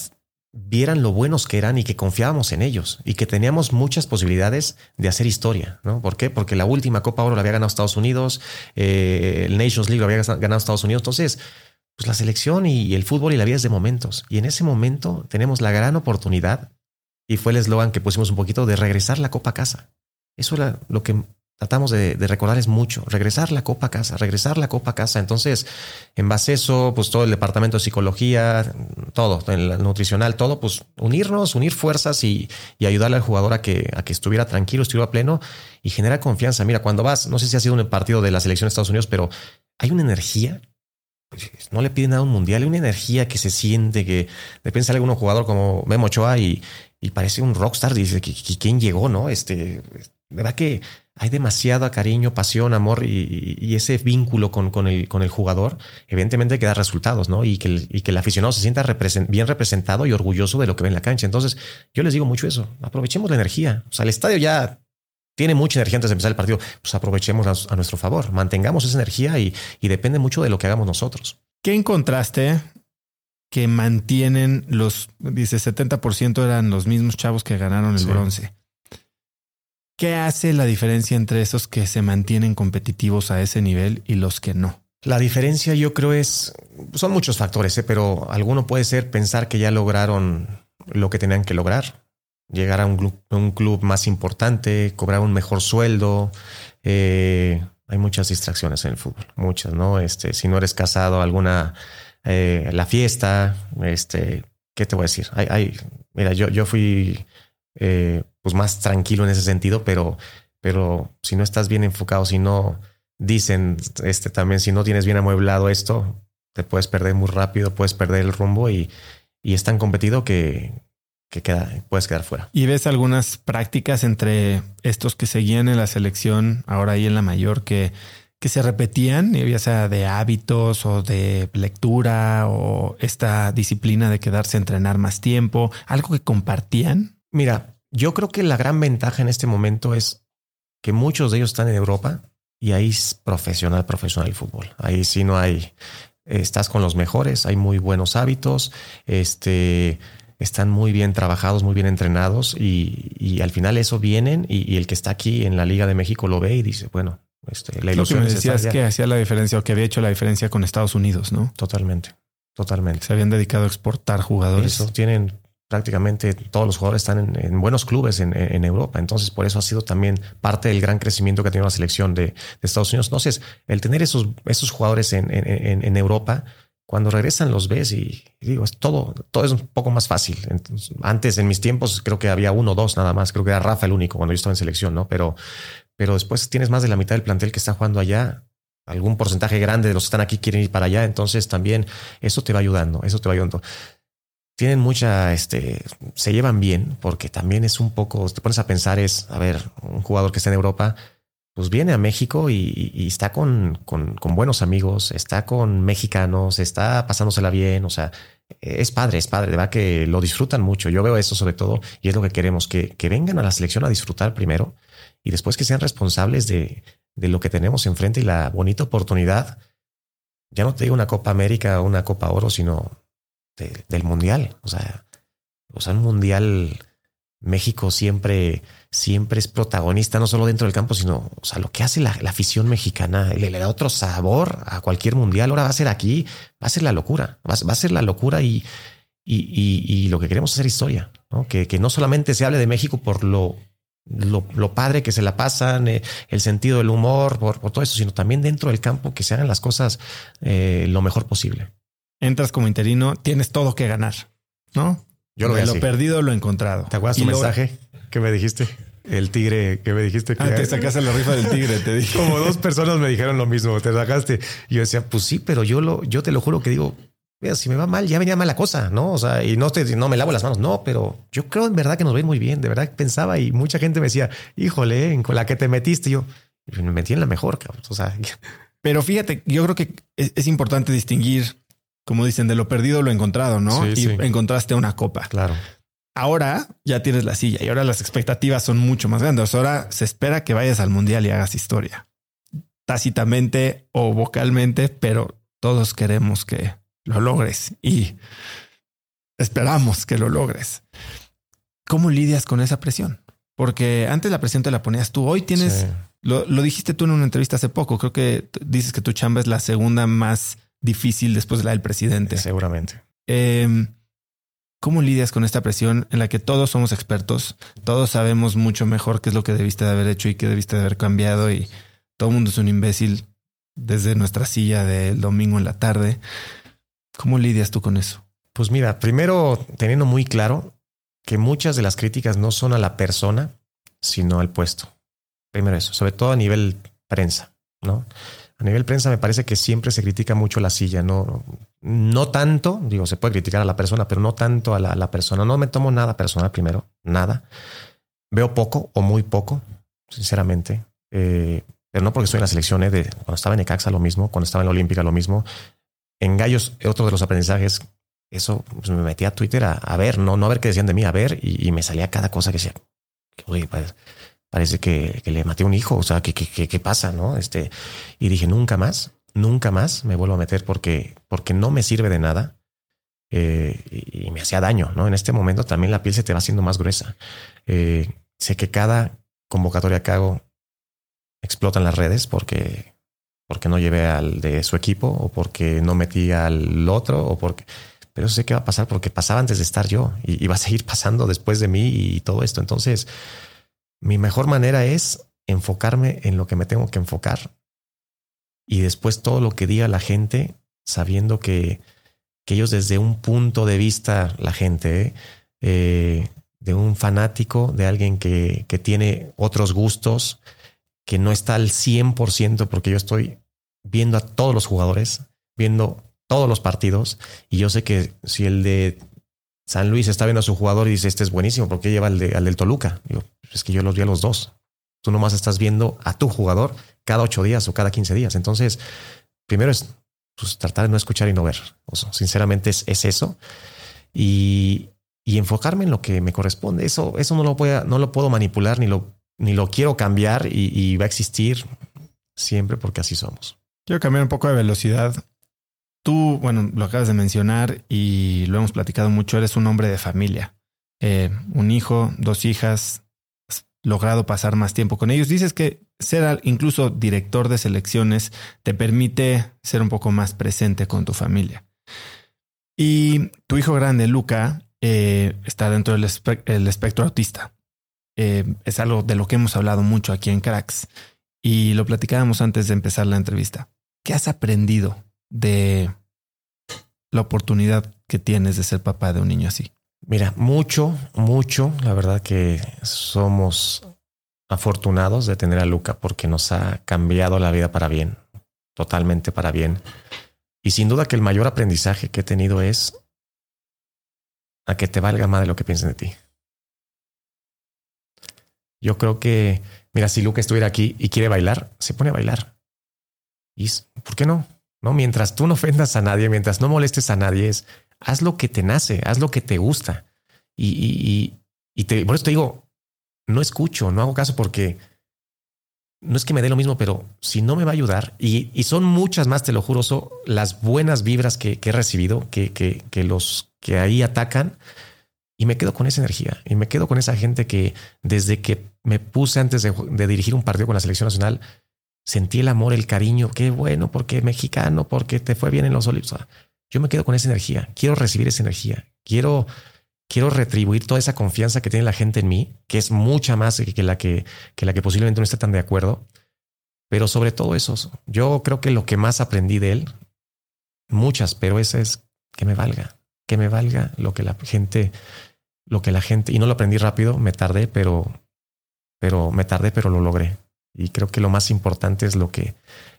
vieran lo buenos que eran y que confiábamos en ellos y que teníamos muchas posibilidades de hacer historia. ¿no? ¿Por qué? Porque la última Copa Oro la había ganado Estados Unidos, eh, el Nations League lo había ganado Estados Unidos. Entonces, pues la selección y el fútbol y la vida es de momentos. Y en ese momento tenemos la gran oportunidad, y fue el eslogan que pusimos un poquito, de regresar la Copa a casa. Eso era lo que tratamos de, recordarles mucho, regresar la copa a casa, regresar la copa a casa. Entonces, en base a eso, pues todo el departamento de psicología, todo, el nutricional, todo, pues unirnos, unir fuerzas y, ayudarle al jugador a que, a que estuviera tranquilo, estuviera pleno y generar confianza. Mira, cuando vas, no sé si ha sido un partido de la selección de Estados Unidos, pero hay una energía. No le piden nada a un mundial, hay una energía que se siente, que de repente sale un jugador como Memo Ochoa y, y parece un rockstar. Dice, ¿quién llegó? No, este, verdad que hay demasiado cariño, pasión, amor y, ese vínculo con, con, el, con el jugador, evidentemente que da resultados, ¿no? Y que el, y que el aficionado se sienta bien representado y orgulloso de lo que ve en la cancha. Entonces, yo les digo mucho eso, aprovechemos la energía. O sea, el estadio ya tiene mucha energía antes de empezar el partido, pues aprovechemos a, nuestro favor, mantengamos esa energía y, y depende mucho de lo que hagamos nosotros. ¿Qué encontraste que mantienen los, dice, 70% eran los mismos chavos que ganaron el bronce? ¿Qué hace la diferencia entre esos que se mantienen competitivos a ese nivel y los que no? La diferencia yo creo es, son muchos factores, ¿eh? pero alguno puede ser pensar que ya lograron lo que tenían que lograr, llegar a un club, más importante, cobrar un mejor sueldo. Eh, hay muchas distracciones en el fútbol, muchas, ¿no? Este, si no eres casado, alguna, eh, la fiesta, este, ¿qué te voy a decir? Hay, hay mira, yo, yo fui eh, pues más tranquilo en ese sentido, pero, pero si no estás bien enfocado, si no dicen este también, si no tienes bien amueblado esto, te puedes perder muy rápido, puedes perder el rumbo y, y es tan competido que, que queda, puedes quedar fuera. ¿Y ves algunas prácticas entre estos que seguían en la selección, ahora ahí en la mayor, que, que se repetían, ya sea de hábitos o de lectura o esta disciplina de quedarse a entrenar más tiempo, algo que compartían? Mira, yo creo que la gran ventaja en este momento es que muchos de ellos están en Europa y ahí es profesional, profesional el fútbol. Ahí sí no hay, estás con los mejores, hay muy buenos hábitos, este, están muy bien trabajados, muy bien entrenados y, al final eso vienen y, el que está aquí en la Liga de México lo ve y dice, bueno, este, la ilusión lo que me es que hacía la diferencia o que había hecho la diferencia con Estados Unidos, ¿no? Totalmente, totalmente. Se habían dedicado a exportar jugadores. Eso, tienen prácticamente todos los jugadores están en, buenos clubes en, Europa. Entonces, por eso ha sido también parte del gran crecimiento que ha tenido la selección de, Estados Unidos. Entonces, el tener esos, esos jugadores en, Europa, cuando regresan los ves y, digo, es todo, todo es un poco más fácil. antes, en mis tiempos, creo que había uno o dos nada más. Creo que era Rafa el único cuando yo estaba en selección, ¿no? Pero, pero después tienes más de la mitad del plantel que está jugando allá algún porcentaje grande de los que están aquí quieren ir para allá, entonces también eso te va ayudando, eso te va ayudando tienen mucha, este, se llevan bien, porque también es un poco, te pones a pensar, es, a ver, un jugador que está en Europa, pues viene a México y, está con, con, buenos amigos, está con mexicanos, está pasándosela bien, o sea, es padre, es padre, de verdad que lo disfrutan mucho. Yo veo eso sobre todo y es lo que queremos, que, que vengan a la selección a disfrutar primero y después que sean responsables de, de lo que tenemos enfrente y la bonita oportunidad. Ya no te digo una Copa América o una Copa Oro, sino del mundial. O sea, o sea, un mundial México siempre, siempre es protagonista, no solo dentro del campo, sino, o sea, lo que hace la, afición mexicana, le, da otro sabor a cualquier mundial. Ahora va a ser aquí, va a ser la locura, va, a ser la locura y, y, lo que queremos hacer historia. Que, que, no solamente se hable de México por lo, lo, padre que se la pasan, eh, el sentido del humor, por, todo eso, sino también dentro del campo que se hagan las cosas eh, lo mejor posible. Entras como interino, tienes todo que ganar, ¿no? Yo lo De lo perdido, lo encontrado. ¿Te acuerdas Y tu mensaje que me dijiste? El tigre que me dijiste que Ah, te sacaste la rifa del tigre, te dije. como dos personas me dijeron lo mismo. Te sacaste. Y yo decía, pues sí, pero yo lo, yo te lo juro que digo, mira, si me va mal, ya venía mal la cosa, ¿no? O sea, y no te, no me lavo las manos, no, pero yo creo en verdad que nos ven muy bien. De verdad pensaba y mucha gente me decía, híjole, en con la que te metiste, Y yo me metí en la mejor, cabrón. O sea, Pero fíjate, yo creo que es, es importante distinguir, como dicen, de lo perdido lo encontrado, ¿no? Sí, y sí. encontraste una copa. claro. Ahora ya tienes la silla y ahora las expectativas son mucho más grandes. Ahora se espera que vayas al mundial y hagas historia. Tácitamente o vocalmente, pero todos queremos que lo logres y esperamos que lo logres. ¿Cómo lidias con esa presión? Porque antes la presión te la ponías tú. Hoy tienes Sí. lo, lo dijiste tú en una entrevista hace poco. Creo que dices que tu chamba es la segunda más difícil después de la del presidente. seguramente. Eh, ¿Cómo lidias con esta presión en la que todos somos expertos? Todos sabemos mucho mejor qué es lo que debiste de haber hecho y qué debiste de haber cambiado y todo el mundo es un imbécil desde nuestra silla del domingo en la tarde. ¿Cómo lidias tú con eso? Pues mira, primero teniendo muy claro que muchas de las críticas no son a la persona, sino al puesto. Primero eso, sobre todo a nivel prensa, ¿no? A nivel prensa me parece que siempre se critica mucho la silla, no, no tanto, digo, se puede criticar a la persona, pero no tanto a la, la persona. No me tomo nada personal primero, nada. Veo poco o muy poco, sinceramente. Eh, pero no porque estoy en la selección, ¿eh? de, cuando estaba en Necaxa lo mismo, cuando estaba en la Olímpica lo mismo. En Gallos, otro de los aprendizajes eso pues, me metí a Twitter a, ver, no, no a ver qué decían de mí, a ver, y, y me salía cada cosa que decía, oye, pa- parece que, que le maté a un hijo, o sea, ¿qué, qué, qué, pasa? ¿No? Este, y dije, nunca más, nunca más me vuelvo a meter porque, porque no me sirve de nada. eh, y, me hacía daño, ¿no? En este momento también la piel se te va haciendo más gruesa. Eh, sé que cada convocatoria que hago explota en las redes porque, porque no llevé al de su equipo o porque no metí al otro o porque pero sé que va a pasar porque pasaba antes de estar yo y va a seguir pasando después de mí y todo esto. Entonces, mi mejor manera es enfocarme en lo que me tengo que enfocar y después todo lo que diga la gente, sabiendo que, que ellos desde un punto de vista, la gente, ¿eh? Eh, de un fanático, de alguien que, que tiene otros gustos, que no está al 100% porque yo estoy viendo a todos los jugadores, viendo todos los partidos y yo sé que si el de San Luis está viendo a su jugador y dice este es buenísimo, ¿por qué lleva al, de, al del Toluca? Digo, es que yo los vi a los dos. Tú nomás estás viendo a tu jugador cada ocho días o cada 15 días. Entonces, primero es pues, tratar de no escuchar y no ver. O sinceramente es, es eso. Y, y, enfocarme en lo que me corresponde. Eso, eso no, lo puedo, no lo puedo manipular ni lo, ni lo quiero cambiar y, y va a existir siempre porque así somos. Quiero cambiar un poco de velocidad. Tú, bueno, lo acabas de mencionar y lo hemos platicado mucho, eres un hombre de familia. Eh, un hijo, dos hijas, has logrado pasar más tiempo con ellos. Dices que ser incluso director de selecciones te permite ser un poco más presente con tu familia. Y tu hijo grande, Luca, eh, está dentro del espe el espectro autista. Eh, es algo de lo que hemos hablado mucho aquí en Cracks y lo platicábamos antes de empezar la entrevista. ¿Qué has aprendido de la oportunidad que tienes de ser papá de un niño así? Mira, mucho, mucho. La verdad que somos afortunados de tener a Luca porque nos ha cambiado la vida para bien, totalmente para bien. Y sin duda que el mayor aprendizaje que he tenido es a que te valga más de lo que piensen de ti. Yo creo que, mira, si Luca estuviera aquí y quiere bailar, se pone a bailar. ¿Y por qué no? No, mientras tú no ofendas a nadie, mientras no molestes a nadie, es haz lo que te nace, haz lo que te gusta. Y, y, y, te, por eso te digo, no escucho, no hago caso porque no es que me dé lo mismo, pero si no me va a ayudar, y, y son muchas más, te lo juro, son las buenas vibras que, he recibido, que, que, que los que ahí atacan, y me quedo con esa energía, y me quedo con esa gente que desde que me puse antes de dirigir un partido con la selección nacional, sentí el amor, el cariño, qué bueno, porque mexicano, porque te fue bien en los Olímpicos. Yo me quedo con esa energía, quiero recibir esa energía, quiero, quiero retribuir toda esa confianza que tiene la gente en mí, que es mucha más que la que, que la que posiblemente no esté tan de acuerdo. Pero sobre todo eso, yo creo que lo que más aprendí de él, muchas, pero esa es que me valga, que me valga lo que la gente, lo que la gente, y no lo aprendí rápido, me tardé, pero, pero me tardé, pero lo logré. Y creo que lo más importante es lo que,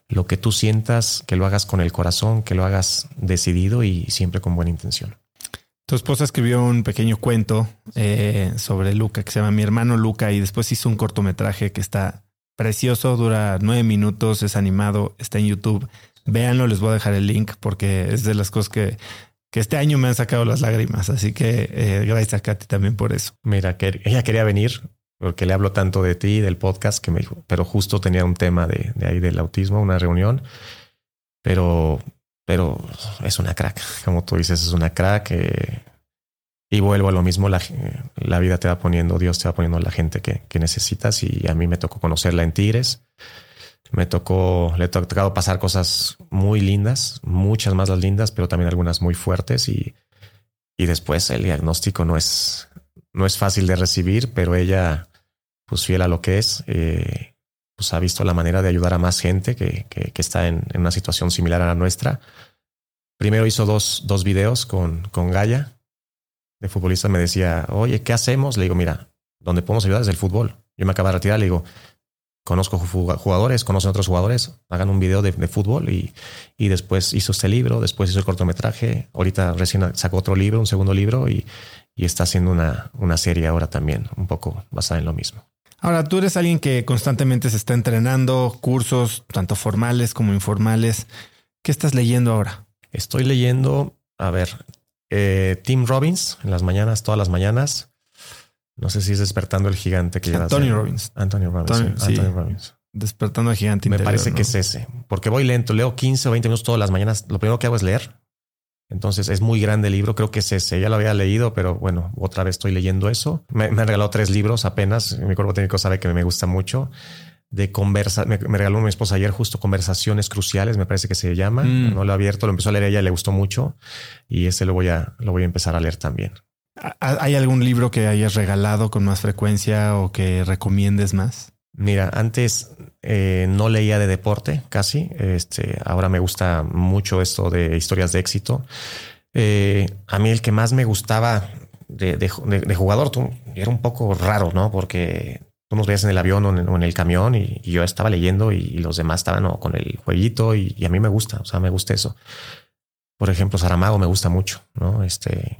lo que tú sientas, que lo hagas con el corazón, que lo hagas decidido y siempre con buena intención. Tu esposa escribió un pequeño cuento eh, sobre Luca que se llama Mi hermano Luca y después hizo un cortometraje que está precioso, dura nueve minutos, es animado, está en YouTube. Véanlo, les voy a dejar el link porque es de las cosas que, que este año me han sacado las lágrimas. Así que eh, gracias a Katy también por eso. Mira, que ella quería venir porque le hablo tanto de ti, del podcast, que me dijo, pero justo tenía un tema de, ahí del autismo, una reunión, pero, pero es una crack, como tú dices, es una crack. Eh, y vuelvo a lo mismo, la, la, vida te va poniendo, Dios te va poniendo la gente que, que, necesitas y a mí me tocó conocerla en Tigres. Me tocó, le ha tocado pasar cosas muy lindas, muchas más las lindas, pero también algunas muy fuertes y, y después el diagnóstico no es, no es fácil de recibir, pero ella, pues fiel a lo que es, eh, pues ha visto la manera de ayudar a más gente que, que, está en, en, una situación similar a la nuestra. Primero hizo dos, dos videos con, con Gaia, de futbolista me decía, oye, ¿qué hacemos? Le digo, mira, donde podemos ayudar es el fútbol. Yo me acabo de retirar, le digo, conozco jugadores, conocen otros jugadores, hagan un video de, de, fútbol y, y después hizo este libro, después hizo el cortometraje, ahorita recién sacó otro libro, un segundo libro y, y está haciendo una, una serie ahora también, un poco basada en lo mismo. Ahora, tú eres alguien que constantemente se está entrenando, cursos, tanto formales como informales. ¿Qué estás leyendo ahora? Estoy leyendo, a ver, eh, Tim Robbins en las mañanas, todas las mañanas. No sé si es despertando el gigante que Anthony Robbins. Anthony Robbins. Sí. Anthony Robbins. Despertando el gigante. Me interior, parece ¿no? que es ese, porque voy lento, leo 15 o 20 minutos todas las mañanas. Lo primero que hago es leer. Entonces es muy grande el libro, creo que es ese. Ya lo había leído, pero bueno, otra vez estoy leyendo eso. Me, me han regalado tres libros apenas. Mi cuerpo técnico sabe que me gusta mucho de conversa. Me, me, regaló mi esposa ayer justo conversaciones cruciales, me parece que se llama. Mm. No lo he abierto, lo empezó a leer ella, le gustó mucho y ese lo voy a, lo voy a empezar a leer también. ¿Hay algún libro que hayas regalado con más frecuencia o que recomiendes más? Mira, antes eh, no leía de deporte casi. Este, ahora me gusta mucho esto de historias de éxito. Eh, a mí el que más me gustaba de, jugador tú, era un poco raro, ¿no? Porque tú nos veías en el avión o en, el camión y, yo estaba leyendo y, los demás estaban con el jueguito y, a mí me gusta, o sea, me gusta eso. Por ejemplo, Saramago me gusta mucho, ¿no? Este,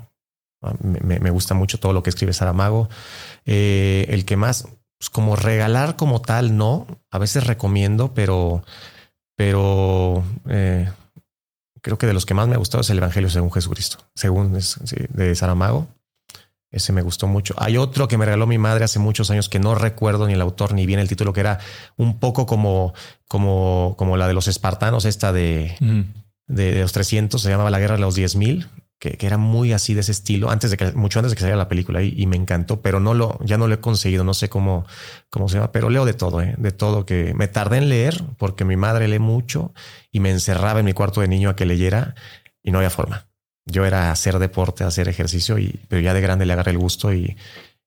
me, me gusta mucho todo lo que escribe Saramago. Eh, el que más, pues como regalar como tal, no, a veces recomiendo, pero, pero eh, creo que de los que más me ha gustado es el Evangelio según Jesucristo, según es, sí, de Saramago. Ese me gustó mucho. Hay otro que me regaló mi madre hace muchos años que no recuerdo ni el autor ni bien el título, que era un poco como, como, como la de los espartanos, esta de, mm. de, de, los 300, se llamaba La Guerra de los 10.000, que, que, era muy así de ese estilo, antes de que, mucho antes de que saliera la película y, y, me encantó, pero no lo, ya no lo he conseguido, no sé cómo, cómo se llama, pero leo de todo, ¿eh? de todo que me tardé en leer porque mi madre lee mucho y me encerraba en mi cuarto de niño a que leyera y no había forma yo era hacer deporte, hacer ejercicio, y, pero ya de grande le agarré el gusto y,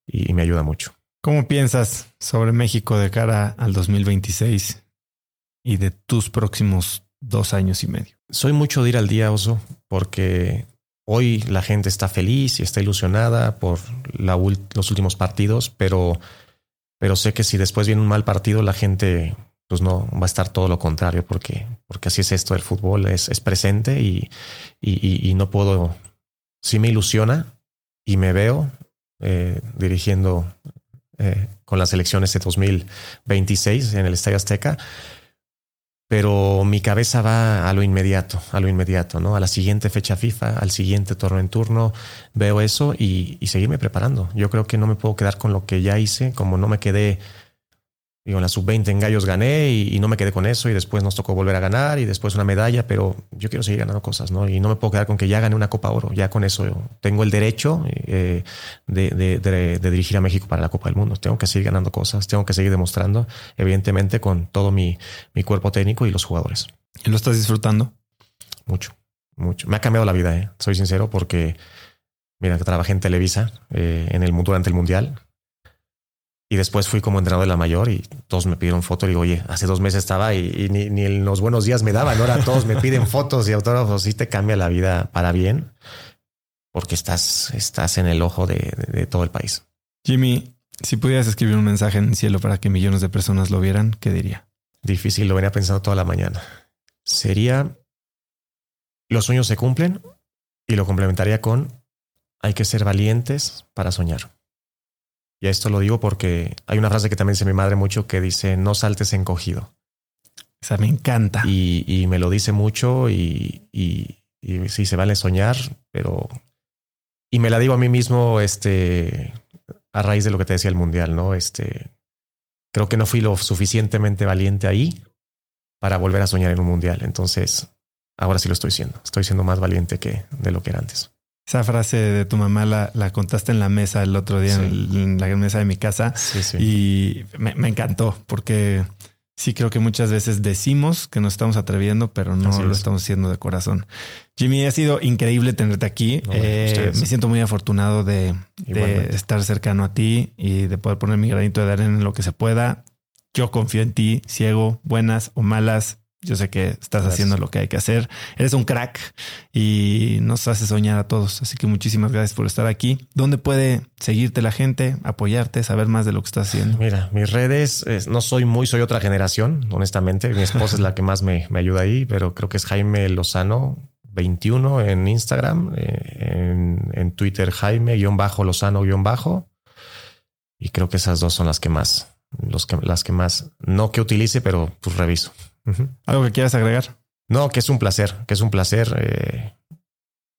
y, y, me ayuda mucho. ¿Cómo piensas sobre México de cara al 2026 y de tus próximos dos años y medio? Soy mucho de ir al día, Oso, porque hoy la gente está feliz y está ilusionada por los últimos partidos, pero, pero sé que si después viene un mal partido, la gente pues no va a estar todo lo contrario, porque, porque así es esto, el fútbol es, es presente y, y, no puedo, sí me ilusiona y me veo eh, dirigiendo eh, con las elecciones de 2026 en el Estadio Azteca, pero mi cabeza va a lo inmediato, a lo inmediato, ¿no? A la siguiente fecha FIFA, al siguiente torneo en turno, veo eso y, y seguirme preparando. Yo creo que no me puedo quedar con lo que ya hice, como no me quedé Digo, en la sub-20 en Gallos gané y, y, no me quedé con eso y después nos tocó volver a ganar y después una medalla, pero yo quiero seguir ganando cosas, ¿no? Y no me puedo quedar con que ya gané una Copa Oro, ya con eso yo tengo el derecho eh, de, de, de, de, dirigir a México para la Copa del Mundo. Tengo que seguir ganando cosas, tengo que seguir demostrando, evidentemente con todo mi, mi cuerpo técnico y los jugadores. ¿Y lo estás disfrutando? Mucho, mucho. Me ha cambiado la vida, ¿eh? soy sincero, porque mira, que trabajé en Televisa, eh, en el durante el Mundial, Y después fui como entrenador de la mayor y todos me pidieron foto. Y digo, oye, hace dos meses estaba y, ni, en los buenos días me daban. Ahora todos me piden fotos y autógrafos. Sí te cambia la vida para bien porque estás, estás en el ojo de, todo el país. Jimmy, si pudieras escribir un mensaje en el cielo para que millones de personas lo vieran, ¿qué diría? Difícil, lo venía pensando toda la mañana. Sería, los sueños se cumplen y lo complementaría con, hay que ser valientes para soñar. Y esto lo digo porque hay una frase que también dice mi madre mucho que dice, no saltes encogido. Esa me encanta. Y, me lo dice mucho y, y, sí, se vale soñar, pero... Y me la digo a mí mismo, este, a raíz de lo que te decía el mundial, ¿no? Este, creo que no fui lo suficientemente valiente ahí para volver a soñar en un mundial. Entonces, ahora sí lo estoy siendo. Estoy siendo más valiente que de lo que era antes. Esa frase de tu mamá la, la contaste en la mesa el otro día, en, la mesa de mi casa. Y me, encantó porque sí creo que muchas veces decimos que nos estamos atreviendo, pero no lo estamos haciendo de corazón. Jimmy, ha sido increíble tenerte aquí. Eh, me siento muy afortunado de, de, estar cercano a ti y de poder poner mi granito de arena en lo que se pueda. Yo confío en ti, ciego, buenas o malas. Yo sé que estás haciendo lo que hay que hacer. Eres un crack y nos hace soñar a todos. Así que muchísimas gracias por estar aquí. ¿Dónde puede seguirte la gente, apoyarte, saber más de lo que estás haciendo? Mira, mis redes, no soy muy, soy otra generación, honestamente. Mi esposa es la que más me, ayuda ahí, pero creo que es Jaime Lozano 21 en Instagram, eh, en, Twitter Jaime-Lozano-Bajo. Y creo que esas dos son las que más, los que, las que más, no que utilice, pero pues reviso. ¿Algo que quieras agregar? No, que es un placer, que es un placer. Eh,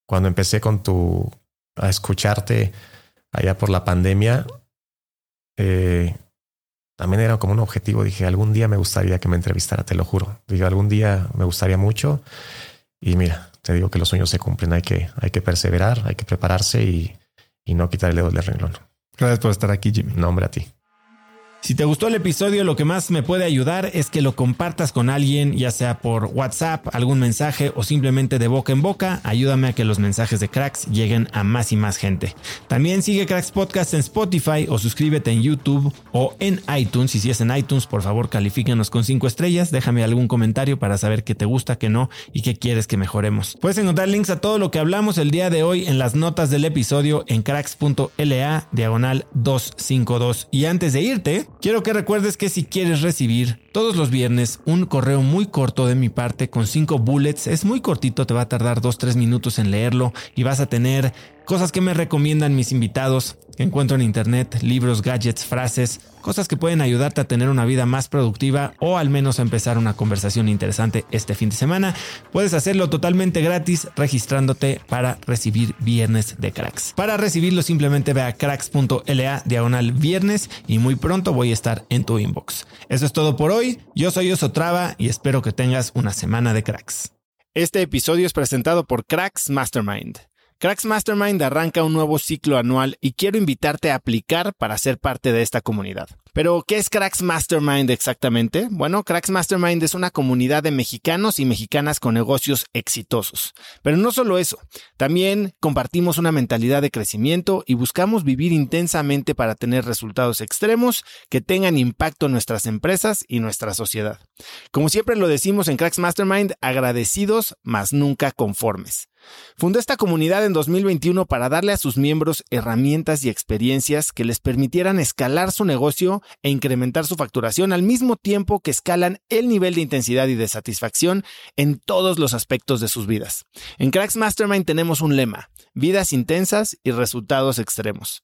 cuando empecé con tu a escucharte allá por la pandemia, eh, también era como un objetivo. Dije, algún día me gustaría que me entrevistara, te lo juro. Dije, algún día me gustaría mucho. Y mira, te digo que los sueños se cumplen. Hay que, hay que perseverar, hay que prepararse y, y no quitar el dedo del renglón. Gracias por estar aquí, Jimmy. Nombre a ti. Si te gustó el episodio, lo que más me puede ayudar es que lo compartas con alguien, ya sea por WhatsApp, algún mensaje o simplemente de boca en boca. Ayúdame a que los mensajes de Cracks lleguen a más y más gente. También sigue Cracks Podcast en Spotify o suscríbete en YouTube o en iTunes. Y si es en iTunes, por favor, califícanos con 5 estrellas. Déjame algún comentario para saber qué te gusta, qué no y qué quieres que mejoremos. Puedes encontrar links a todo lo que hablamos el día de hoy en las notas del episodio en cracks.la diagonal 252. Y antes de irte, Quiero que recuerdes que si quieres recibir todos los viernes un correo muy corto de mi parte con cinco bullets, es muy cortito, te va a tardar 2-3 minutos en leerlo y vas a tener cosas que me recomiendan mis invitados, que encuentro en internet, libros, gadgets, frases, cosas que pueden ayudarte a tener una vida más productiva o al menos a empezar una conversación interesante este fin de semana. Puedes hacerlo totalmente gratis registrándote para recibir viernes de cracks. Para recibirlo simplemente ve a cracks.la diagonal viernes y muy pronto voy a estar en tu inbox. Eso es todo por hoy. Yo soy Osotrava y espero que tengas una semana de cracks. Este episodio es presentado por Cracks Mastermind. Cracks Mastermind arranca un nuevo ciclo anual y quiero invitarte a aplicar para ser parte de esta comunidad. Pero, ¿qué es Cracks Mastermind exactamente? Bueno, Cracks Mastermind es una comunidad de mexicanos y mexicanas con negocios exitosos. Pero no solo eso, también compartimos una mentalidad de crecimiento y buscamos vivir intensamente para tener resultados extremos que tengan impacto en nuestras empresas y nuestra sociedad. Como siempre lo decimos en Cracks Mastermind, agradecidos, mas nunca conformes. Fundó esta comunidad en 2021 para darle a sus miembros herramientas y experiencias que les permitieran escalar su negocio e incrementar su facturación al mismo tiempo que escalan el nivel de intensidad y de satisfacción en todos los aspectos de sus vidas. En Cracks Mastermind tenemos un lema, vidas intensas y resultados extremos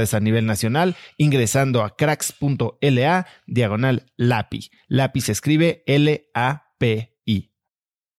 a nivel nacional ingresando a cracks.la diagonal LAPI. LAPI se escribe L-A-P